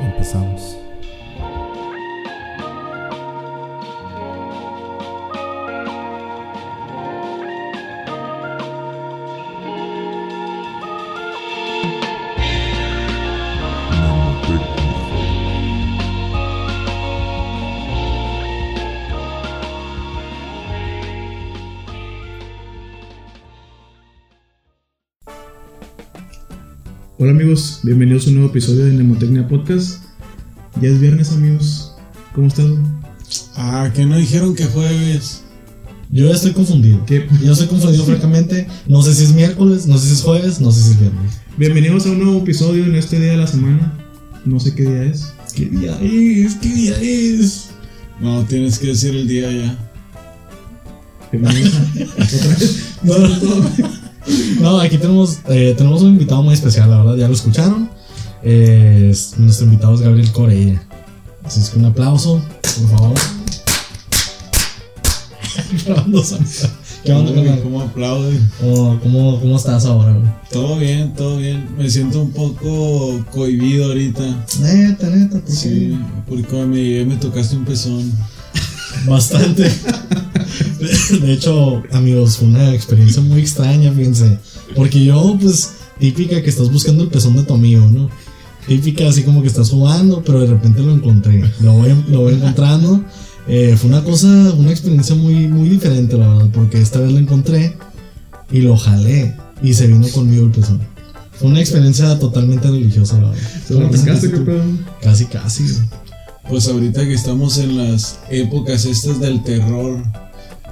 Empezamos. Hola amigos, bienvenidos a un nuevo episodio de Nemotecnia Podcast. Ya es viernes amigos, ¿cómo están? Ah, que no dijeron que jueves. Yo ya estoy confundido. ¿Qué? Yo estoy confundido francamente. No sé si es miércoles, no sé si es jueves, no sé si es viernes. Bienvenidos a un nuevo episodio en este día de la semana. No sé qué día es. ¿Qué día es? ¿Qué día es? No, tienes que decir el día ya. Bienvenidos a- otra vez. No, no. No, aquí tenemos, eh, tenemos un invitado muy especial, la verdad, ya lo escucharon. Eh, es- nuestro invitado es Gabriel Corella. Así es que un aplauso, por favor. ¿Qué onda, Uy? ¿Cómo aplaude? ¿Cómo, cómo, cómo estás ahora, güey? Todo bien, todo bien. Me siento un poco cohibido ahorita. Neta, neta, ¿por Sí, qué? porque cuando me me tocaste un pezón. Bastante. De hecho, amigos, fue una experiencia muy extraña, fíjense. Porque yo, pues, típica que estás buscando el pezón de tu amigo, ¿no? Típica así como que estás jugando, pero de repente lo encontré. Lo voy, lo voy encontrando. Eh, fue una cosa, una experiencia muy, muy diferente, la verdad, porque esta vez lo encontré y lo jalé y se vino conmigo el pezón. Fue una experiencia totalmente religiosa, la verdad. ¿Se lo pescaste? Casi, casi. Pues ahorita que estamos en las épocas estas del terror,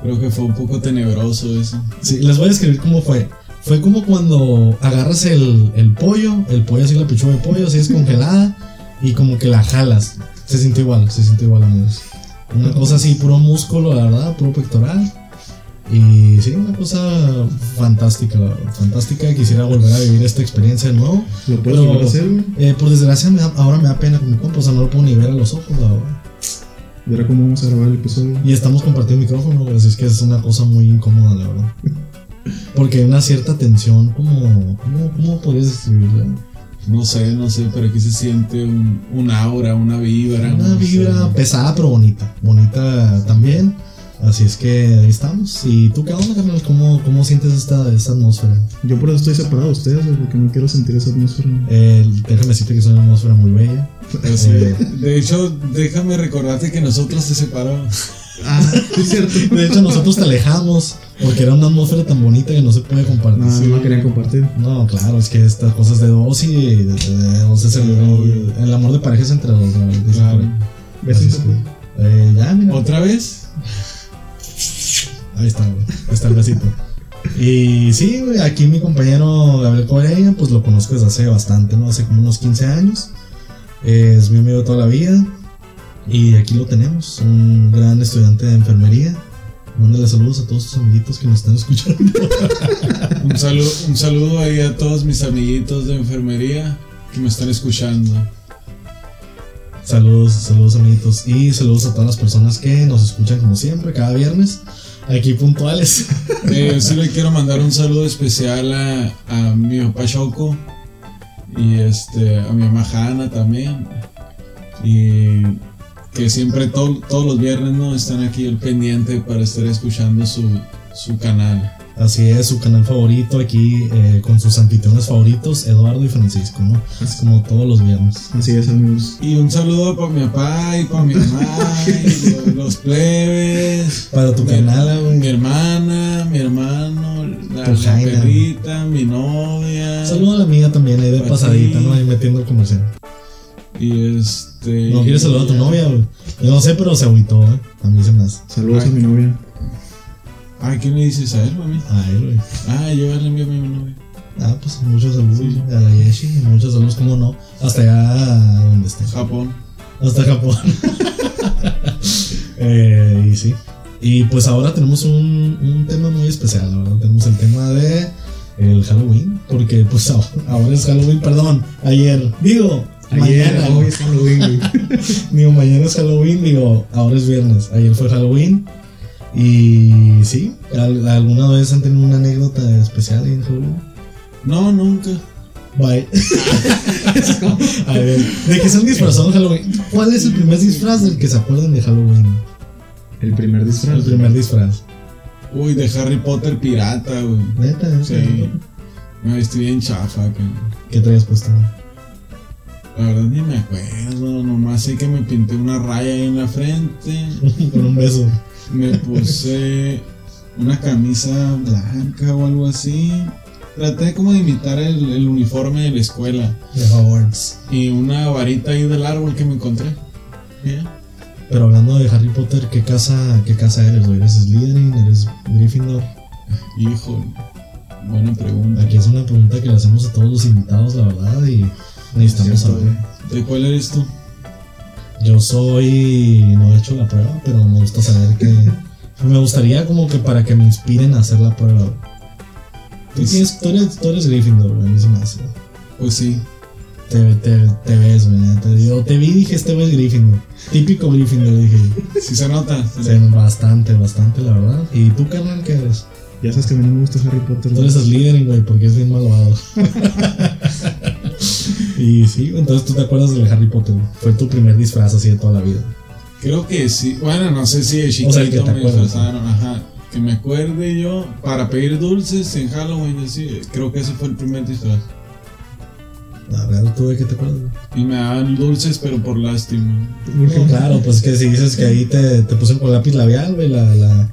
creo que fue un poco tenebroso eso. Sí, les voy a describir cómo fue. Fue como cuando agarras el, el pollo, el pollo así, la pechuga de pollo, así descongelada, y como que la jalas. Se sintió igual, se sintió igual, amigos. Una cosa así, puro músculo, la verdad, puro pectoral. Y sí, una cosa fantástica, la verdad, fantástica. Quisiera volver a vivir esta experiencia de nuevo. ¿Lo puedes Pero, volver a hacer, eh, por desgracia, me da- ahora me da pena con mi compa, o sea, no lo puedo ni ver a los ojos, la verdad. Y ahora cómo vamos a grabar el episodio. Y estamos compartiendo micrófono, así es que es una cosa muy incómoda, la verdad. Porque hay una cierta tensión, como. ¿Cómo, cómo podrías describirla? No sé, no sé, pero aquí se siente un, un aura, una vibra. Una no sé. vibra pesada, pero bonita. Bonita también. Así es que ahí estamos. ¿Y tú qué onda, carnal? ¿Cómo, cómo sientes esta, esta atmósfera? Yo por eso estoy separado de ustedes, güey, porque no quiero sentir esa atmósfera. Eh, déjame decirte que es una atmósfera muy bella. Eh, De hecho, déjame recordarte que nosotros te separamos. Ah, sí es cierto. de hecho, nosotros te alejamos porque era una atmósfera tan bonita que no se puede compartir. No, no querían compartir. No, claro, es que estas cosas de dos y de, de- de dos es el, amor de pareja es entre dos. Claro. Así es que, eh, ya, mira. ¿Otra vez? Ahí está, güey. Ahí está el besito. Y sí, güey, aquí mi compañero Gabriel Correa, pues lo conozco desde hace bastante, ¿no? Hace como unos 15 años. Es mi amigo de toda la vida. Y aquí lo tenemos, un gran estudiante de enfermería. Mándale saludos a todos tus amiguitos que nos están escuchando. Un saludo, un saludo ahí a todos mis amiguitos de enfermería que me están escuchando. Saludos, saludos amiguitos. Y saludos a todas las personas que nos escuchan como siempre, cada viernes. Aquí puntuales. Eh, sí le quiero mandar un saludo especial a, a mi papá Choco y este, a mi mamá Hanna también. Y que siempre to- todos los viernes no están aquí al pendiente para estar escuchando su, su canal. Así es, su canal favorito aquí eh, con sus anfitriones favoritos, Eduardo y Francisco, ¿no? Es como todos los viernes. Así es, amigos. Y un saludo para mi papá y para mi mamá, y lo- los plebes. Para tu Mi- canal, Mi güey. hermana, mi hermano, la, Tu la perrita, mi novia. Saludo a la amiga también ahí de pasadita, ti. ¿no? Ahí metiendo el comercial. Y este. No quieres saludar a tu novia, güey. Yo no sé, pero se agüitó, ¿eh? A mí se me hace. Saludos Ay. a mi novia. Ay, ¿qué me dices a él, mami? A él, güey. Ah, yo ya le envío a mi novia. Ah, pues muchos saludos Sí. a la Yeshi, muchos saludos, ¿cómo no? Hasta allá donde esté. Japón. Hasta Japón. eh, y sí. Y pues ahora tenemos un, un tema muy especial, verdad. Tenemos el tema de el Halloween. Porque pues ahora, ahora es Halloween, perdón. Ayer, digo, Ayer, mañana. hoy es Halloween. Digo, mañana es Halloween, digo, ahora es viernes. Ayer fue Halloween. Y sí, ¿al- ¿alguna vez han tenido una anécdota especial en Halloween? No, nunca. Bye. a ver, ¿de qué se han disfrazado en Halloween? ¿Cuál es el primer disfraz del que se acuerdan de Halloween? El primer disfraz. El primer disfraz. Uy, de Harry Potter pirata, güey. Neta, neta. Sí. Me vestí bien chafa, que ¿Qué traías puesto? la verdad ni me acuerdo. Nomás sé que me pinté una raya ahí en la frente. Con un beso. Me puse una camisa blanca o algo así. Traté como de imitar el, el uniforme de la escuela. De Hogwarts. Y una varita ahí del árbol que me encontré. Ya. Pero hablando de Harry Potter, ¿qué casa, qué casa eres? ¿Eres Slytherin? ¿Eres Gryffindor? Híjole. Buena pregunta. Aquí es una pregunta que le hacemos a todos los invitados, la verdad, y necesitamos saber. ¿De cuál eres tú? Yo soy. No he hecho la prueba, pero me gusta saber que. Me gustaría como que para que me inspiren a hacer la prueba. Tú, Pues- tienes, tú, eres, tú eres Gryffindor, güey, a mí se me hace. Pues sí. Te, te, te ves, güey, neta. Yo te vi y dije, este güey es Gryffindor. Típico Gryffindor, dije. Sí se nota. Sí, bastante, bastante, la verdad. ¿Y tú, carnal, qué eres? Ya sabes que a mí no me gusta Harry Potter. Tú eres Slytherin, güey, porque es bien malvado. y sí, entonces tú te acuerdas del Harry Potter. Fue tu primer disfraz así de toda la vida. Creo que sí. Bueno, no sé si de chiquito O sea, el que te me acuerdas, disfrazaron. Ajá. Que me acuerde yo para pedir dulces en Halloween. Así. Creo que ese fue el primer disfraz. La verdad, ¿tú de qué te acuerdas? güey? Y me daban dulces, pero por lástima. Porque- Claro, pues que si dices que ahí te, te pusieron con lápiz labial, güey, la, la,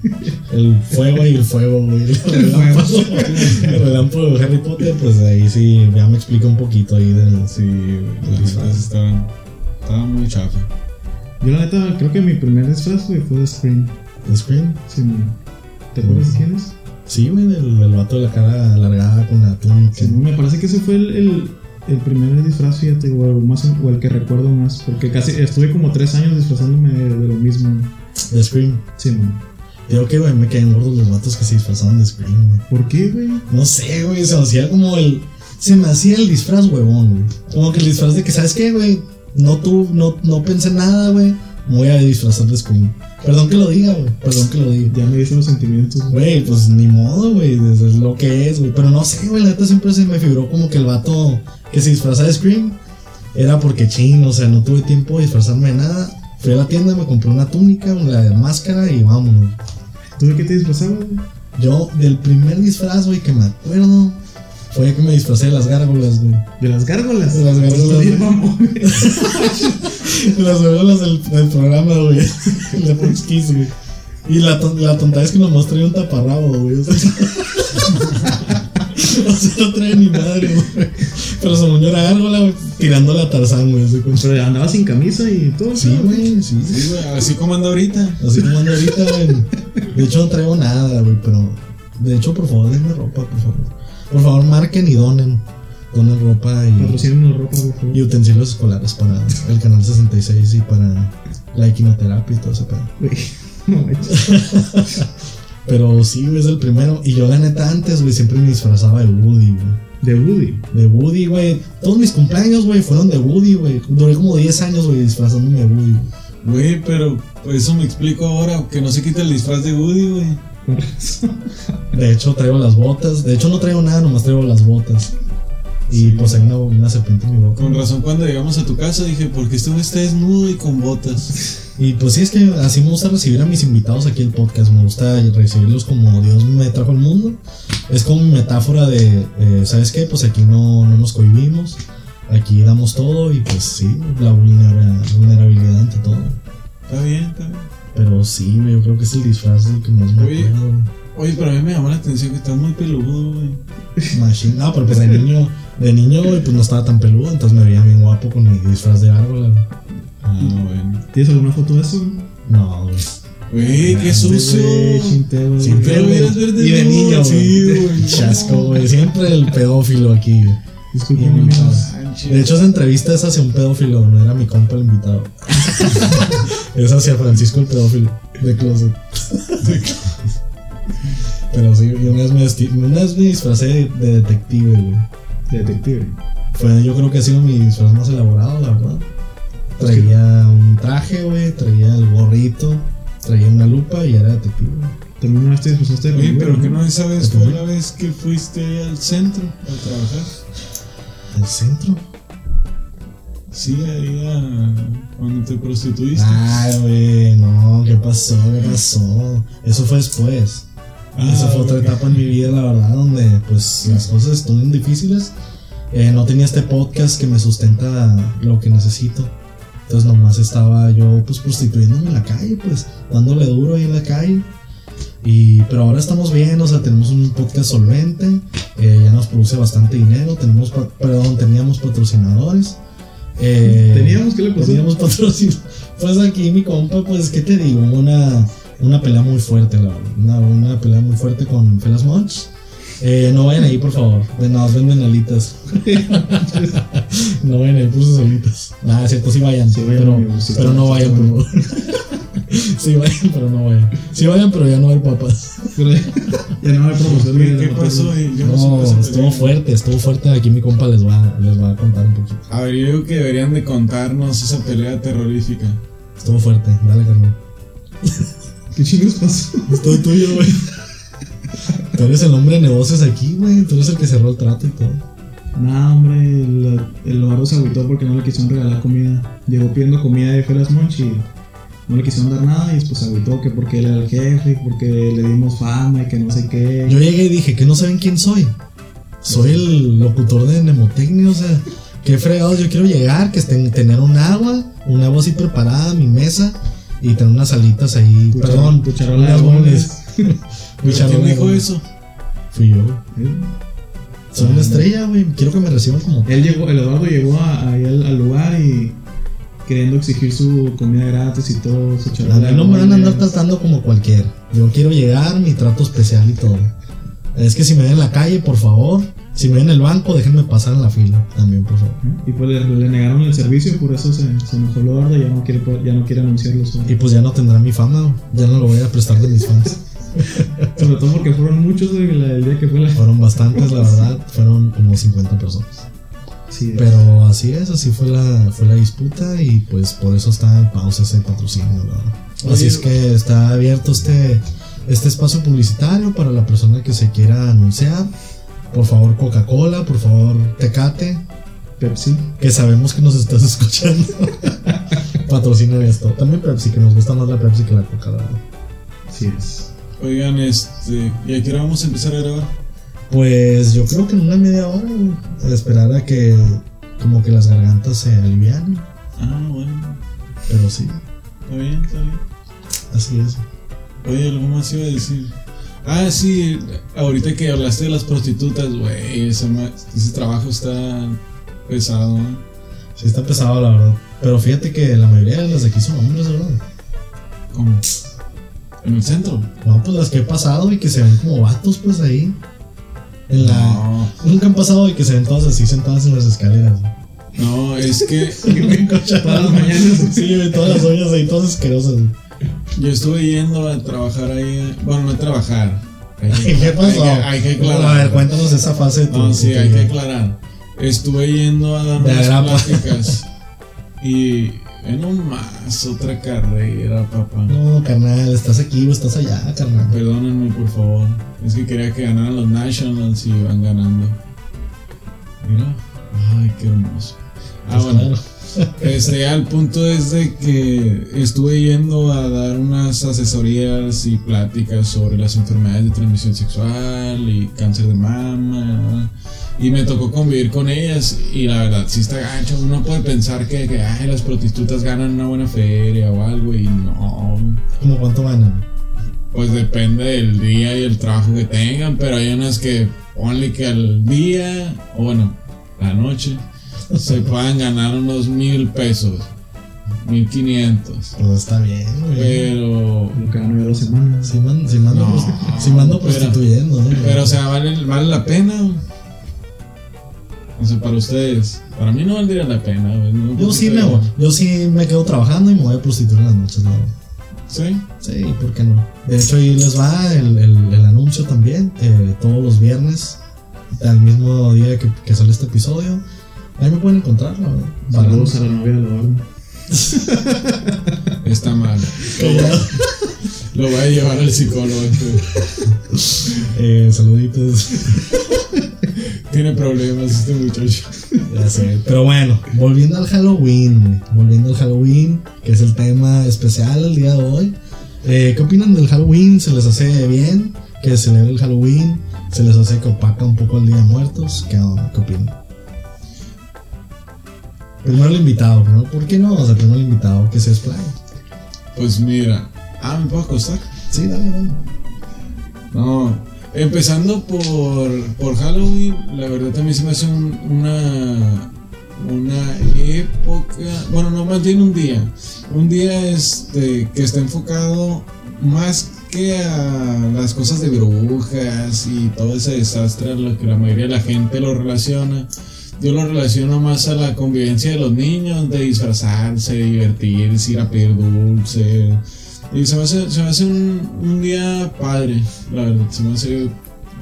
el fuego y el fuego, güey. El relámpago, el relámpago de Harry Potter, pues ahí sí, ya me explica un poquito ahí del. Sí, güey. Las estaban, estaban muy chafa. Yo la neta creo que mi primer disfraz güey, fue de Scream. ¿De Scream? Sí, man. ¿Te acuerdas de quién es? Sí, güey, del, del vato de la cara alargada con la túnica. Sí, me parece que ese fue el, el, el primer disfraz, fíjate, o el, más, o el que recuerdo más. Porque casi estuve como tres años disfrazándome de, de lo mismo. De Scream. Sí, man. Digo que, güey, me quedan gordos los vatos que se disfrazaban de Scream, güey. ¿Por qué, güey? No sé, güey, se me hacía como el. Se me hacía el disfraz, huevón, güey. Como que el disfraz de que, ¿sabes qué, güey? No tú, no, no pensé nada, güey. Voy a disfrazar de Scream. Perdón que lo diga, güey. Perdón que lo diga. Ya me dicen los sentimientos. güey. Pues ni modo, güey. Es lo que es, güey. Pero no sé, güey. La neta siempre se me figuró como que el vato que se disfrazaba de Scream era porque chino, o sea, no tuve tiempo de disfrazarme de nada. Fui a la tienda, me compré una túnica, una máscara y vámonos. ¿Tú de qué te disfrazabas, güey? Yo, del primer disfraz, güey, que me acuerdo, fue que me disfracé de las gárgolas, güey. De las gárgolas. De las gárgolas, bien mamón, güey. De las gárgolas del, del programa, güey. De Fox Kids, güey. Y la, la tonta es que nomás traía un taparrabo, güey. O sea, o sea, no trae ni madre, güey. Pero según yo era gárgola, güey, tirándole a Tarzán, güey. Pero andaba sin camisa y todo. Sí, güey, sí, güey. Así como anda ahorita. Así como ando ahorita, güey. De hecho, no traigo nada, güey, pero. De hecho, por favor, denme ropa, por favor. Por favor, marquen y donen. Donen ropa y, ropa, por favor. y utensilios escolares para el canal 66 y para la equinoterapia y todo ese pedo. Güey, no manches. Pero sí, güey, es el primero. Y yo, la neta, antes, güey, siempre me disfrazaba de Woody, güey. De Woody. De Woody, güey. Todos mis cumpleaños, güey, fueron de Woody, güey. Duré como 10 años, güey, disfrazándome de Woody. güey. Güey, pero eso me explico ahora. Que no se quita el disfraz de Woody, güey. De hecho, traigo las botas. De hecho, no traigo nada, nomás traigo las botas. Y pues hay una, una serpiente en mi boca. Con razón, cuando llegamos a tu casa dije, porque este güey está desnudo y con botas. Y pues sí, es que así me gusta recibir a mis invitados aquí al podcast. Me gusta recibirlos como Dios me trajo al mundo. Es como mi metáfora de, eh, ¿sabes qué? Pues aquí no, no nos cohibimos. Aquí damos todo y pues sí, la vulnera- vulnerabilidad ante todo. Está bien, está bien. Pero sí, yo creo que es el disfraz del que más me Oye. acuerdo. Oye, pero a mí me llamó la atención que estás muy peludo, güey. Machine. No, pero pues de niño, de niño, güey, pues no estaba tan peludo, entonces me veía bien guapo con mi disfraz de árbol. güey. Ah, bueno. ¿Tienes alguna foto de eso? No, güey. Güey, qué sucio. Güey, chinte, güey. Siempre, hubieras verde Y de niño, sí, güey. Chasco, güey. Siempre el pedófilo aquí, güey. Disculpen. De hecho, esa entrevista es hacia un pedófilo, no era mi compa el invitado. es hacia Francisco el pedófilo, de closet. Pero sí, yo una vez me, una vez me disfracé de, de detective, güey. Detective. Fue, yo creo que ha sido mi disfraz más elaborado, la verdad. Traía un traje, güey, traía el gorrito, traía una lupa y era detective. güey. También una vez te disfrazaste de Oye, pero que no esa vez ¿De fue la vez que fuiste ahí al centro a trabajar. ¿Al centro? Sí, ahí a, cuando te prostituiste. Ay, güey, no, ¿qué pasó? ¿Qué pasó? Eso fue después. Ah, Esa fue otra etapa en mi vida, la verdad, donde pues las cosas estuvieron difíciles. Eh, no tenía este podcast que me sustenta lo que necesito. Entonces nomás estaba yo pues prostituyéndome en la calle, pues dándole duro ahí en la calle. Y, pero ahora estamos bien, o sea, tenemos un podcast solvente, eh, ya nos produce bastante dinero, tenemos, perdón, teníamos patrocinadores. Eh, Teníamos, ¿qué le pasó? Teníamos patrocinio. Pues aquí mi compa, pues, ¿qué te digo? Una, una pelea muy fuerte, la verdad. Una, una pelea muy fuerte con Felas Munch. Eh, no vayan ahí, por favor. De nada, venden alitas. no vayan ahí por sus alitas. Nada, es cierto, sí vayan. Sí vayan, pero, amigos, sí, pero no vayan, por favor. Sí vayan, pero no vayan. Sí vayan, pero ya no hay papas. Pero ya no hay promoción. ¿Qué, qué pasó? Yo No, estuvo fuerte, estuvo fuerte. Aquí mi compa les va, les va a contar un poquito. A ver, yo digo que deberían de contarnos esa pelea terrorífica. Estuvo fuerte, dale, carnal. ¿Qué chingos pasó? Es todo tuyo, güey. Tú eres el hombre de negocios aquí, güey. Tú eres el que cerró el trato y todo. Nah, hombre, el, el Eduardo se agüitó porque no le quisieron regalar comida. Llegó pidiendo comida de Felas Munch y no le quisieron dar nada y después se agüitó que porque él era el jefe, porque le dimos fama y que no sé qué. Yo llegué y dije, ¿que no saben quién soy? Soy el locutor de Nemotecnia, o sea, qué fregados. Yo quiero llegar, que estén, tener un agua, un agua así preparada, mi mesa y tener unas alitas ahí. Perdón, unas. Mi ¿Pero charola ¿Quién dijo eso? Fui yo. ¿Eh? Soy una estrella, güey. Quiero que me reciban como. Él llegó, el Eduardo llegó a- ahí al, al lugar y queriendo exigir su comida gratis y todo, su A charola mí no me van a andar tratando como cualquiera. Yo quiero llegar, mi trato especial y todo. Es que si me ven en la calle, por favor. Si me ven en el banco, déjenme pasar en la fila. También, por favor. Y pues le, le negaron el servicio y por eso se, se enojó el Eduardo y ya no quiere, ya no quiere anunciarlo. Y pues ya no tendrá mi fama, ya no lo voy a prestar de mis fans. Sobre todo porque fueron muchos el día que fue la. Fueron bastantes, la verdad. Fueron como 50 personas. Sí, Pero así es, así fue la, fue la disputa y pues por eso está en pausa ese patrocinio. Así es que está abierto este, este espacio publicitario para la persona que se quiera anunciar. Por favor, Coca-Cola, por favor, Tecate, Pepsi. que sabemos que nos estás escuchando. Patrocina esto. También Pepsi, que nos gusta más la Pepsi que la Coca, la verdad. Así es. Oigan, este. ¿Y a qué hora vamos a empezar a grabar? Pues yo creo que en una media hora, güey, esperar a que como que las gargantas se alivianen. Ah, bueno. Pero sí, Está bien, está bien. así es. Oye, algo más iba a decir. Ah, sí, ahorita que hablaste de las prostitutas, güey, ese, ese trabajo está pesado, ¿no? Sí está pesado, la verdad. Pero fíjate que la mayoría de las de aquí son hombres, ¿verdad? ¿Cómo? ¿En el centro? No, pues las que he pasado y que se ven como vatos, pues ahí. En la... No, Nunca han pasado y que se ven todas así sentadas en las escaleras. no, es que Todas las mañanas. Sí, todas las ollas ahí, todas asquerosas. yo estuve yendo a trabajar ahí. Bueno, no a trabajar. Hay que- ¿Qué pasó? Hay que, hay que aclarar. A ver, cuéntanos esa fase de tu No, sí, hay que aclarar. Estuve yendo a dar unas pláticas. y en más otra carrera, papá. No, carnal, estás aquí o estás allá, carnal. Perdónenme, por favor. Es que quería que ganaran los Nationals y van ganando. Mira. Ay, qué hermoso. Ah, Pues bueno. claro. Este, al punto es de que estuve yendo a dar unas asesorías y pláticas sobre las enfermedades de transmisión sexual y cáncer de mama. Y me tocó convivir con ellas y la verdad, sí está gancho. Uno puede pensar que, que ay, las prostitutas ganan una buena feria o algo y no. ¿Cómo cuánto ganan? Pues depende del día y el trabajo que tengan, pero hay unas que ponle que al día, o bueno, la noche, se puedan ganar unos mil pesos, mil quinientos. Pues está bien, güey. Pero, Lo que ganó de dos semanas. Si mando, si mando, No, si mando pero- prostituyendo, ¿no? pero o sea, vale, vale la pena. O sea, para ustedes, para mí no valdría la pena. no, yo sí me voy, yo sí me quedo trabajando y me voy a prostituir en las noches, la. Sí, Sí, ¿por qué no? De hecho, ahí les va el, el- el anuncio también. eh, todos los viernes, al mismo día que, que sale este episodio. Ahí me pueden encontrar, la verdad. Saludos a la novia de Eduardo. está mal. Lo voy a llevar al psicólogo. Eh, saluditos. Tiene problemas este muchacho. Ya sé. Pero bueno, volviendo al Halloween, güey. Volviendo al Halloween, que es el tema especial el día de hoy. Eh, ¿Qué opinan del Halloween? ¿Se les hace bien que se celebre el Halloween? ¿Se les hace que opaca un poco el Día de Muertos? ¿Qué, onda? ¿Qué opinan? Primero el invitado, ¿no? ¿Por qué no? O sea, primero el invitado que se explaye. Pues mira. Ah, ¿me puedo acostar? Sí, dale, dale. No, empezando por, por Halloween, la verdad también se me hace un- una, una época, bueno, no más bien un día, un día este, que está enfocado más que a las cosas de brujas y todo ese desastre a lo que la mayoría de la gente lo relaciona. Yo lo relaciono más a la convivencia de los niños, de disfrazarse, divertirse, ir a pedir dulce, y se me hace, se me hace un, un día padre, la verdad. Se me hace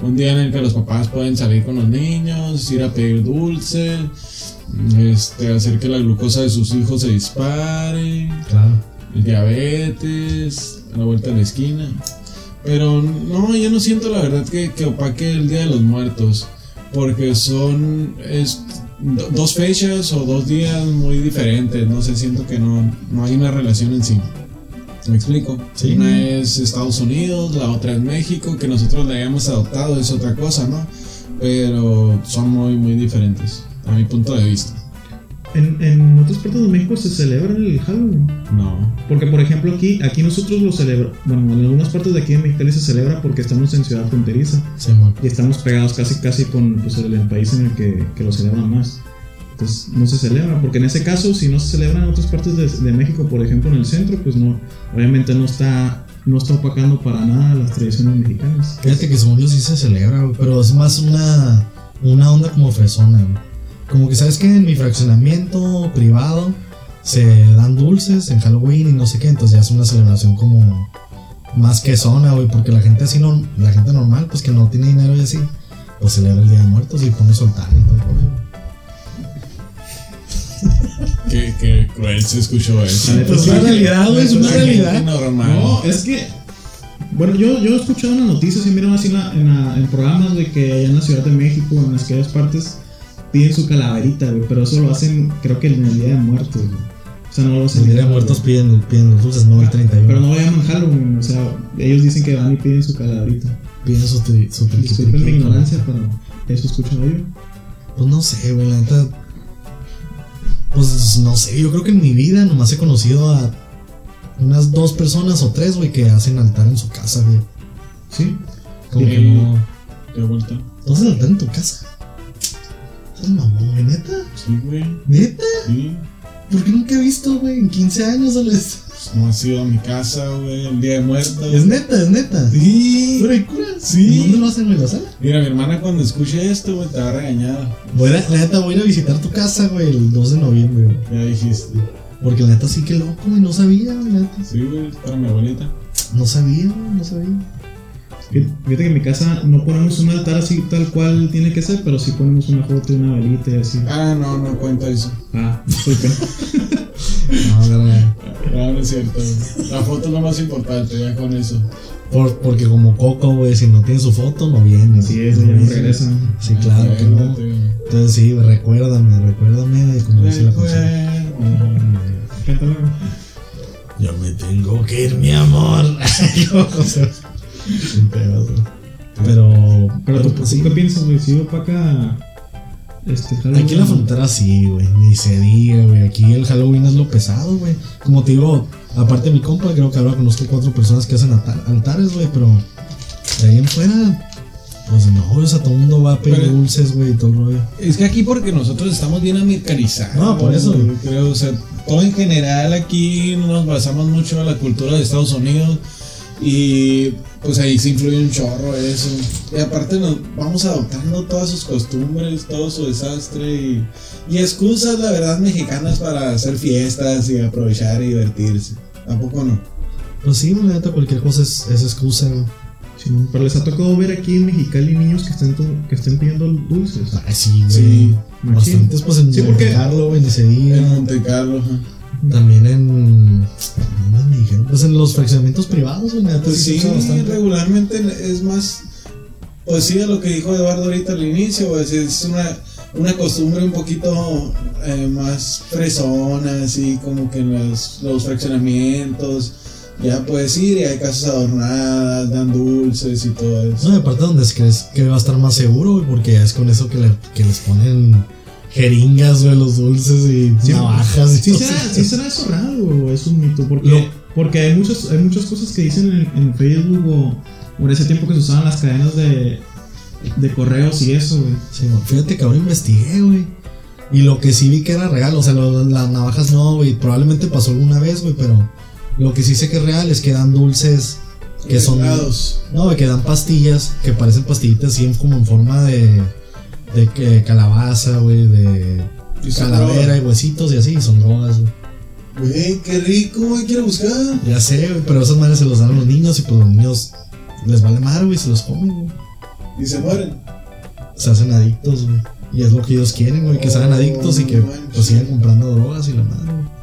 un día en el que los papás pueden salir con los niños, ir a pedir dulce, este, hacer que la glucosa de sus hijos se dispare, Claro. el diabetes, a la vuelta de la esquina. Pero no, yo no siento la verdad que, que opaque el Día de los Muertos, porque son es, do- dos fechas o dos días muy diferentes, no sé, siento que no, no hay una relación en sí. ¿Me explico? Sí. Una es Estados Unidos, la otra es México, que nosotros la hayamos adoptado es otra cosa, ¿no? Pero son muy, muy diferentes, a mi punto de vista. En, en otras partes de México se celebra el Halloween. No. Porque, por ejemplo, aquí, aquí nosotros lo celebramos. Bueno, en algunas partes de aquí de Mexicali se celebra porque estamos en ciudad fronteriza Sí, y estamos pegados casi casi con pues, el, el país en el que, que lo celebran más. Entonces no se celebra, porque en ese caso, si no se celebra en otras partes de, México, por ejemplo en el centro, pues no, obviamente no está, no está opacando para nada las tradiciones mexicanas. Fíjate que según yo sí se celebra, güey, pero es más una, una onda como fresona, güey. Como que sabes que en mi fraccionamiento privado se dan dulces en Halloween y no sé qué, entonces ya es una celebración como más que zona, güey, porque la gente así, no, la gente normal, pues que no tiene dinero y así, pues celebra el Día de Muertos y pone soltar y todo rollo. Qué, qué cruel se escuchó eso. Pues sí. una realidad, güey, es una realidad. normal. No, es que. Bueno, yo, yo he escuchado en las noticias y miran así en, la- en, la- en programas de que allá en la Ciudad de México, en las aquellas partes, piden su calaverita, güey. Pero eso lo hacen, creo que en el Día de Muertos, güey. O sea, no lo hacen El Día de. Muertos piden, piden los dulces, no el 31. Pero no lo llaman Halloween, o sea, ellos dicen que van y piden su calaverita. Piden su, su Disculpen mi ignorancia, pero eso he escuchado yo. Pues no sé, güey, la neta. Pues no sé, yo creo que en mi vida nomás he conocido a unas dos personas o tres, güey, que hacen altar en su casa, güey. ¿Sí? Como que Sí. no. De vuelta. ¿Tú haces altar en tu casa? ¿Estás mamón, güey, neta? Sí, güey. ¿Neta? Sí. ¿Por qué nunca he visto, güey? En 15 años solo has ido a mi casa, güey, el día de muertos. Es neta, es neta. Sí. Pero hay cura. Sí. ¿En ¿Dónde lo hacen, güey? ¿En la sala? Mira, mi hermana cuando escuche esto, güey, te va a regañar. Voy a, la neta, voy a ir a visitar tu casa, güey, el 2 de noviembre, güey. Ya dijiste. Porque la neta sí que loco, güey, no sabía, güey, la neta. Sí, güey, para mi abuelita. No sabía, güey, no sabía. Fíjate que en mi casa no ponemos un altar así tal cual tiene que ser, pero sí ponemos una foto y una velita y así. Ah, no, no cuenta eso. Ah, disculpen. No, verdad. No, no es cierto. La foto es lo más importante, ya con eso. Por, porque como Coco, güey, si no tiene su foto, no viene. Así es, ya no regresan. Sí, claro que no. Entonces sí, recuérdame, recuérdame de cómo dice la canción. Cántalo. Yo me tengo que ir, mi amor. O sea, sin pedos, güey. Pero, Pero tú, pues, ¿tú sí. qué piensas, güey? Si opaca este Halloween. Aquí en la frontera sí, güey, ni se diga, güey. Aquí el Halloween es lo pesado, güey. Como te digo, aparte de mi compa, creo que ahora conozco cuatro personas que hacen alta- altares, güey, pero de ahí en fuera, pues no, o sea, todo el mundo va a pedir Pero- dulces, güey, y todo el rollo. Es que aquí porque nosotros estamos bien americanizados. No, por eso. güey, Creo, o sea, todo en general aquí nos basamos mucho en la cultura de Estados Unidos y pues ahí se influye un chorro eso. Y aparte nos vamos adoptando todas sus costumbres, todo su desastre y, y excusas, la verdad, mexicanas para hacer fiestas y aprovechar y divertirse. Tampoco no. Pues sí, la neta, cualquier cosa es, es excusa. Sí, pero les ha tocado ver aquí en Mexicali niños que estén, que estén pidiendo dulces. Ah, sí, güey. Sí. Bastantes, pues en Sí, Monte Carlo. En Monte Carlo. ajá. También en. ¿Dónde me dijeron. Pues en los fraccionamientos privados, güey, Pues sí, sí, regularmente es más. Pues sí, a lo que dijo Eduardo ahorita al inicio, pues es una, una costumbre un poquito eh, más fresona, así como que en los, los fraccionamientos. Ya puedes ir y hay casas adornadas, dan dulces y todo eso. No, y aparte donde crees que va a estar más seguro, porque es con eso que, le- que les ponen jeringas, güey, los dulces y Sí, navajas. y ¿Sí será, sí será eso real o es un mito? Porque, Lo- porque hay, muchos, hay muchas cosas que dicen en, en Facebook o, o en ese tiempo que se usaban las cadenas de, de correos y eso, güey. Sí, güey, fíjate que ahora investigué, güey. Y lo que sí vi que era real, o sea, lo- las navajas no, güey. Probablemente pasó alguna vez, güey, pero lo que sí sé que es real es que dan dulces que son. Helados. No, güey, que dan pastillas que parecen pastillitas así como en forma de. De que- calabaza, güey, de. Y calavera y huesitos y así, son drogas, güey. Güey, qué rico, ir a buscar. Ya sé, güey, pero esas madres se los dan a los niños y pues los niños les vale madre, güey, se los comen, güey. Y se mueren. Se hacen adictos, güey. Y es lo que ellos quieren, güey, que se hagan Oh, adictos y que manches. pues sigan comprando drogas y la madre, güey.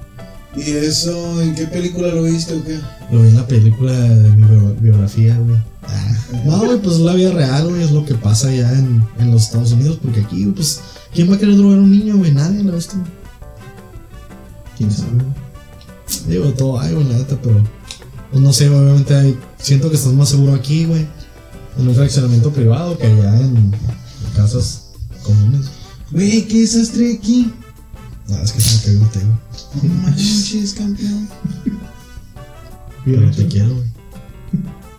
¿Y eso en qué película lo viste o qué? Lo vi en la película de mi bio- biografía, güey. Ah, No, güey, pues es la vida real, güey, es lo que pasa ya en, en los Estados Unidos, porque aquí, güey, pues, ¿quién va a querer drogar a un niño, güey? Nadie, la bestia. ¿Quién sabe? Digo, todo hay, güey, la neta, pero, pues no sé, obviamente hay, siento que estás más seguro aquí, güey, en un fraccionamiento privado que allá en casas comunes. Güey, qué desastre aquí. Nada, es que se me cayó un tema. No manches, campeón. Pero te quiero, güey.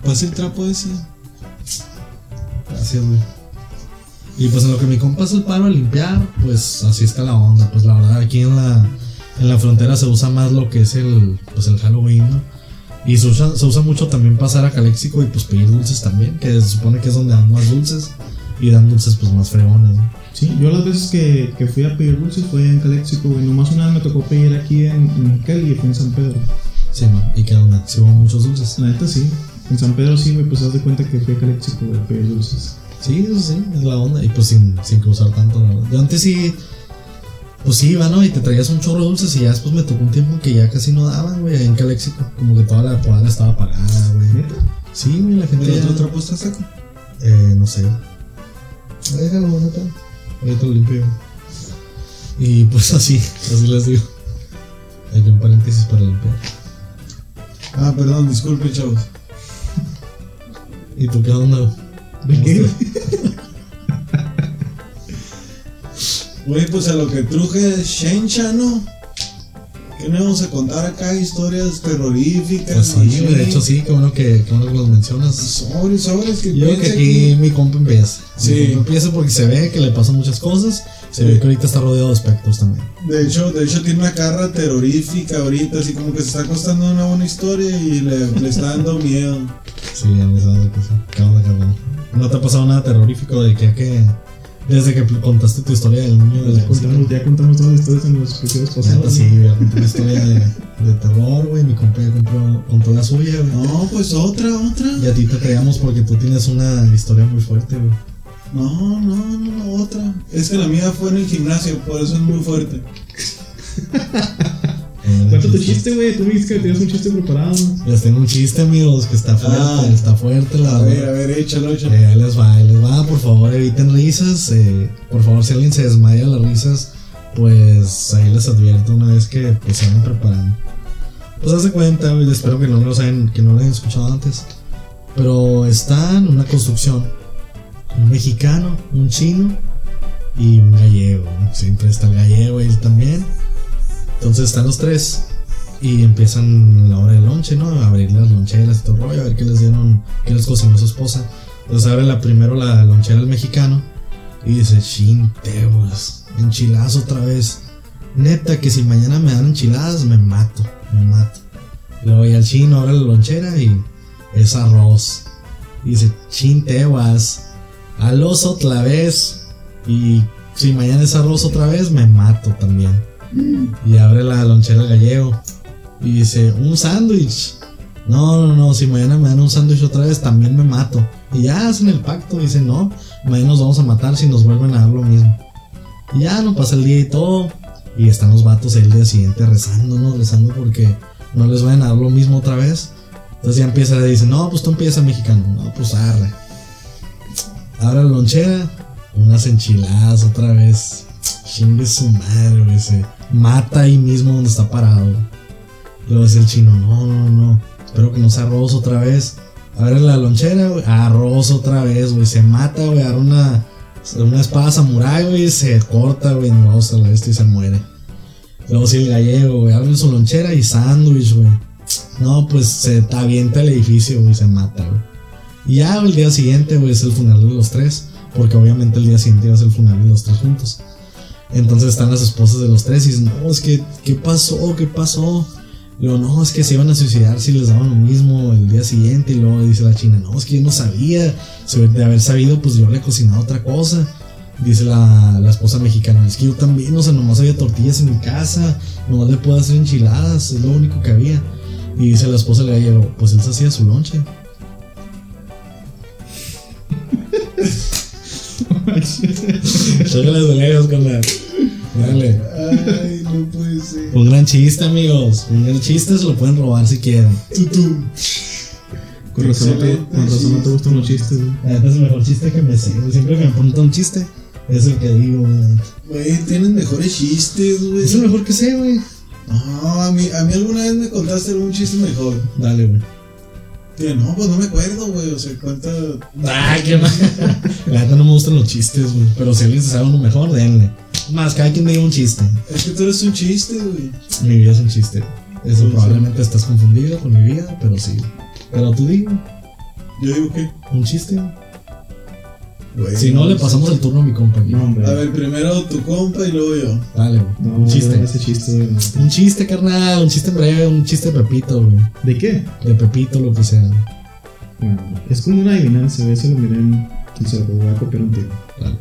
Pasa el trapo ese. Gracias, güey. Y pues en lo que mi compa hace el paro a limpiar, pues así está la onda. Pues la verdad, aquí en la, en la frontera se usa más lo que es el, pues el Halloween, ¿no? Y se usa, se usa mucho también pasar a Caléxico y pues pedir dulces también, que se supone que es donde dan más dulces y dan dulces pues más fregones, ¿no? Sí, yo las veces que, que fui a pedir dulces fue en Caléxico, güey. Nomás una vez me tocó pedir aquí en, en y fue en San Pedro. Sí, man. ¿Y qué onda? Sí hubo muchos dulces. La neta sí. En San Pedro sí, güey, pues haz de cuenta que fui a Caléxico, güey, a pedir dulces. Sí, eso sí, es la onda. Y pues sin, sin cruzar tanto, la verdad. Yo antes sí, pues sí, iba, ¿no? Y te traías un chorro de dulces y ya después me tocó un tiempo que ya casi no daban, güey, en Caléxico. Como que toda la cuadra estaba apagada, güey. ¿Neta? Sí, güey, la gente ¿El ya... otro trapo está seco? Eh, no sé. Déjalo, neta. Ahorita lo limpio. Y pues así, así les digo. Hay un paréntesis para limpiar. Ah, perdón, disculpe, chavos. ¿Y tú qué onda? ¿De qué? Güey, pues a lo que truje Shencha, ¿no? ¿Qué nos vamos a contar acá? Historias terroríficas. Pues sí, de hecho sí, qué bueno que, que los mencionas. Sobres, sobres, que Yo creo que aquí mi compa empieza. Sí. Mi compa empieza porque se ve que le pasan muchas cosas. Se ve que ahorita está rodeado de espectros también. De hecho, de hecho tiene una carga terrorífica ahorita, así como que se está costando una buena historia y le, le está dando miedo. Sí, a mí sabe que sí. ¿Qué onda? ¿No te ha pasado nada terrorífico de que, que desde que contaste tu historia del niño de Ya la contamos, ya contamos todas las historias en los episodios pasados. sí, güey, conté una historia de, de terror, güey. Mi compa ya compró, contó la suya, güey. No, pues otra, otra. Y a ti te creíamos porque tú tienes una historia muy fuerte, güey. No, no, no, no, otra. Es que la mía fue en el gimnasio, por eso es muy fuerte. Cuenta tu chiste, güey. Tú me dijiste que tenías un chiste preparado. Les tengo un chiste, amigos, que está fuerte, Ah. está fuerte, la A ver, verdad. a ver, échalo, échalo. Eh, ahí les va, ahí les va, por favor, eviten risas. eh, por favor, si alguien se desmaya de las risas, pues ahí les advierto una vez que pues, se vayan preparando. Pues hace cuenta, güey, espero que no lo hayan, que no lo hayan escuchado antes. Pero está en una construcción. Un mexicano, un chino y un gallego. Siempre está el gallego y él también. Entonces están los tres y empiezan la hora del lonche, ¿no? A abrir las loncheras y todo el rollo, a ver qué les dieron, qué les cocinó su esposa. Entonces abre la, primero la lonchera el mexicano y dice, chin, teguas, enchiladas otra vez. Neta, que si mañana me dan enchiladas, me mato, me mato. Luego ya el chino abre la lonchera y es arroz. Y dice, chin, teguas, al oso otra vez. Y si mañana es arroz otra vez, me mato también. Y abre la lonchera gallego. Y dice, un sándwich. No, no, no, si mañana me dan un sándwich otra vez, también me mato. Y ya hacen el pacto, dicen, no, mañana nos vamos a matar si nos vuelven a dar lo mismo. Y ya no pasa el día y todo. Y están los vatos el día siguiente rezando, ¿no? Rezando porque no les vayan a dar lo mismo otra vez. Entonces ya empieza, dice, no, pues tú empieza mexicano. No, pues arre. Abre la lonchera, unas enchiladas otra vez. Chingue su madre, güey. Se mata ahí mismo donde está parado. Luego dice el chino, no, no, no. Espero que no sea arroz otra vez. Abre la lonchera, güey. Arroz otra vez, güey. Se mata, güey. Agarra una, una espada samurai, güey. Se corta, güey. en dos a la bestia y se muere. Luego sí el gallego, güey. Abre su lonchera y sándwich, güey. No, pues se avienta el edificio, güey. Se mata, güey. Y ya el día siguiente, güey, es el funeral de los tres. Porque obviamente el día siguiente va a ser el funeral de los tres juntos. Entonces están las esposas de los tres y dicen, no, es que, ¿qué pasó? ¿Qué pasó? Luego, no, es que se iban a suicidar si les daban lo mismo el día siguiente. Y luego dice la china, no, es que yo no sabía. De haber sabido, pues yo le cocinaba otra cosa. Dice la, la esposa mexicana, es que yo también, o sea, nomás había tortillas en mi casa, nomás le puedo hacer enchiladas, es lo único que había. Y dice la esposa del gallego, pues él se hacía su lonche. Con la. Dale. Ay, no puede ser. Un gran chiste, amigos. Un gran chiste se lo pueden robar si quieren. Con razón, te, con razón no te gustan los chistes, güey. Ah, Este es el mejor chiste que me sé. Siempre que me preguntan un chiste, es el que digo, güey. Güey, tienen mejores chistes, güey. Es el mejor que sé, güey. No, a mí, a mí alguna vez me contaste algún chiste mejor. Dale, güey. Que no, pues no me acuerdo, güey. O sea, cuenta. Ay, qué mal. La neta no me gustan los chistes, güey. Pero si alguien se sabe uno mejor, denle. Más, cada quien diga un chiste. Es que tú eres un chiste, güey. Mi vida es un chiste. Eso Sí, probablemente estás confundido con mi vida, pero sí. Pero tú digo, Yo digo que. un chiste. Si no, le pasamos el turno a mi compa. No. A ver, primero tu compa y luego yo. Dale, güey. No, un chiste. ese chiste. Un chiste, carnal. Un chiste breve, un chiste de Pepito, güey. ¿De qué? De Pepito, lo que sea. Bueno, es como una adivinanza. Eso lo miré en el saco. Voy a copiar un tiro. Dale.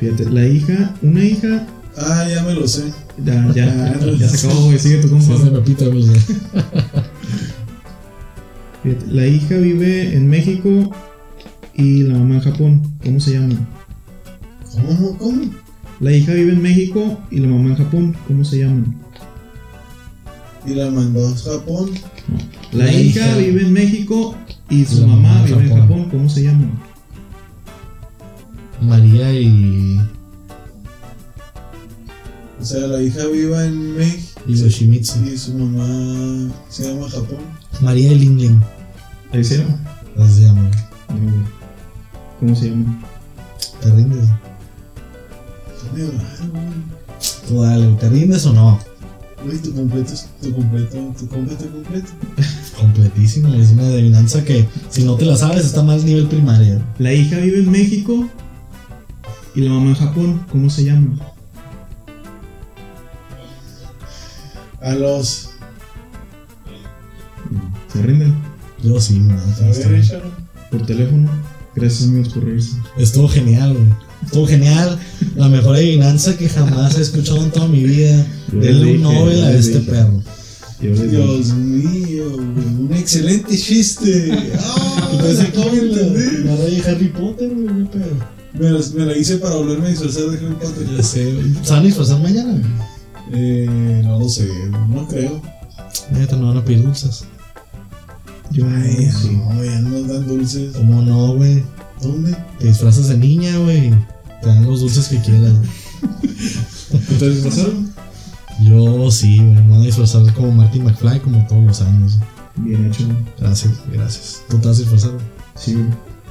Fíjate, la hija, una hija. Ah, ya me lo sé. Ya, ya, ya se acabó, güey. Sigue tu compa. es de Pepito, güey. Fíjate, la hija vive en México y la mamá en Japón. ¿Cómo se llama? ¿Cómo? ¿Cómo? La hija vive en México y la mamá en Japón. ¿Cómo se llaman? Y la mandó a Japón. La, La hija, hija- vive en México y su La mamá, vive en Japón. ¿Cómo se llaman? María y. O sea, la hija viva en México. y Yoshimitsu. Y su mamá se llama Japón. María y Lingling. ¿La hicieron? Así se llama. No, güey. ¿Cómo se llama? ¿Te rindes? Tú dale, ¿te rindes o no? Güey, tu completo es tu completo, tu completo completo. Completísimo, es una adivinanza que si no te la sabes está más nivel primaria. La hija vive en México y la mamá en Japón. ¿Cómo se llama? A los. ¿Se rinden? Yo sí, no, A ver. Por teléfono. Gracias amigos por reírse. Estuvo genial, güey. Estuvo genial. La mejor adivinanza que jamás he escuchado en toda mi vida. Denle un Nobel a este dije. perro. Dios mío, güey. Un excelente chiste. ¡Ah! Acabo de Harry Potter, güey, pedo. Me la, me la hice para volverme a disfrazar de Harry Potter. Ya sé, güey. ¿Se van a disfrazar mañana? güey? Eh, no lo sé, no creo. Neta, no van a pedir dulces. Yo Ay, sí. no, ya no nos dan dulces. ¿Cómo no, güey? ¿Dónde? Te disfrazas de niña, güey. Te dan los dulces que quieras. ¿Te disfrazaron? Yo sí, güey. Me voy a disfrazar como Marty McFly como todos los años. Bien hecho. güey. Gracias, gracias. ¿Tú te vas a disfrazar? güey? Sí, güey.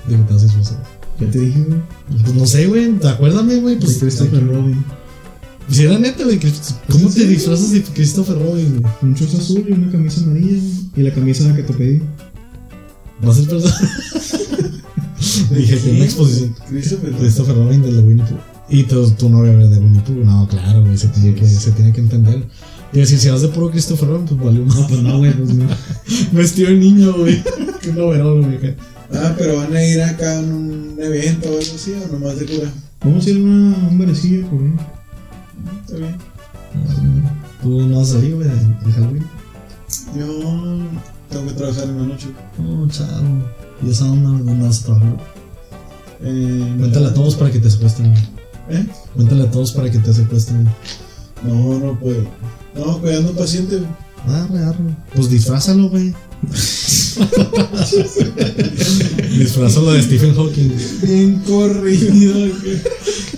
¿De qué te vas a disfrazar? Ya te dije, güey. Pues no sé, güey. Acuérdame, güey. Pues, Christopher Robin. Si era neta, güey. que- ¿Cómo te disfrazas de Christopher Robin, güey? Un short azul y una camisa amarilla, güey. Y la camisa que te pedí. ¿Vas a disfrazar? Dije que una exposición. Christopher. Christopher Robin del de Winnie Pooh. Y tu, tu novia de Winnie Pooh. No, claro, güey. Se tiene que, se tiene que entender. Y decir, si vas de puro Christopher Robin, pues No, más. pues no, güey, pues no. Vestido de niño, güey. Qué noverón, güey. Ah, pero van a ir acá a un evento o algo así, o nomás de cura. Vamos a ir a una, a un barecillo por ahí. Está bien. Tú no salir, güey, de Halloween. Yo tengo que trabajar en la noche. Oh, chavo. ¿Y esa onda dónde vas a trabajar? Eh, Cuéntale a todos para que te secuestren. ¿Eh? Cuéntale a todos para que te secuestren. No, no puedo. No, cuidando un paciente. Arre, arre. Pues disfrázalo, güey. disfrázalo de Stephen Hawking. Bien corrido, güey.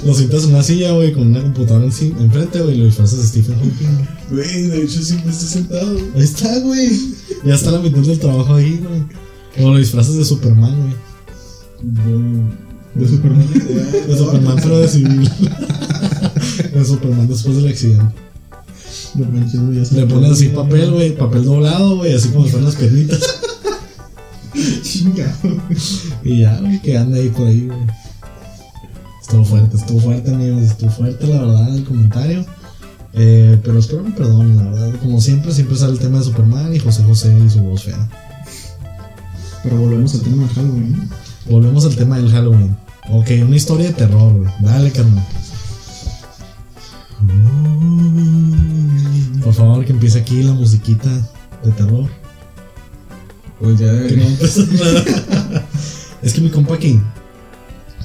Lo sientas en una silla, güey, con una computadora enfrente, güey, y lo disfrazas de Stephen Hawking. Güey, de hecho siempre está sentado. Ahí está, güey. Ya está la mitad del trabajo ahí, güey. O lo disfrazas de Superman, güey. De Superman. De Superman, pero de civil. de Superman después del accidente. Güey, Le pones así papel, güey, papel doblado, güey, así como están las piernitas. Chingado. Y ya, güey, que anda ahí por ahí, güey. Estuvo fuerte, estuvo fuerte, amigos. Estuvo fuerte, la verdad, el comentario. Eh, pero espero me perdonen, la verdad. Como siempre, siempre sale el tema de Superman y José José y su voz fea. Pero volvemos al tema de Halloween. Volvemos al tema del Halloween. Ok, una historia de terror, güey. Dale, carnal. Por favor, que empiece aquí la musiquita de terror. Pues ya debería. empezó nada. es que mi compa aquí,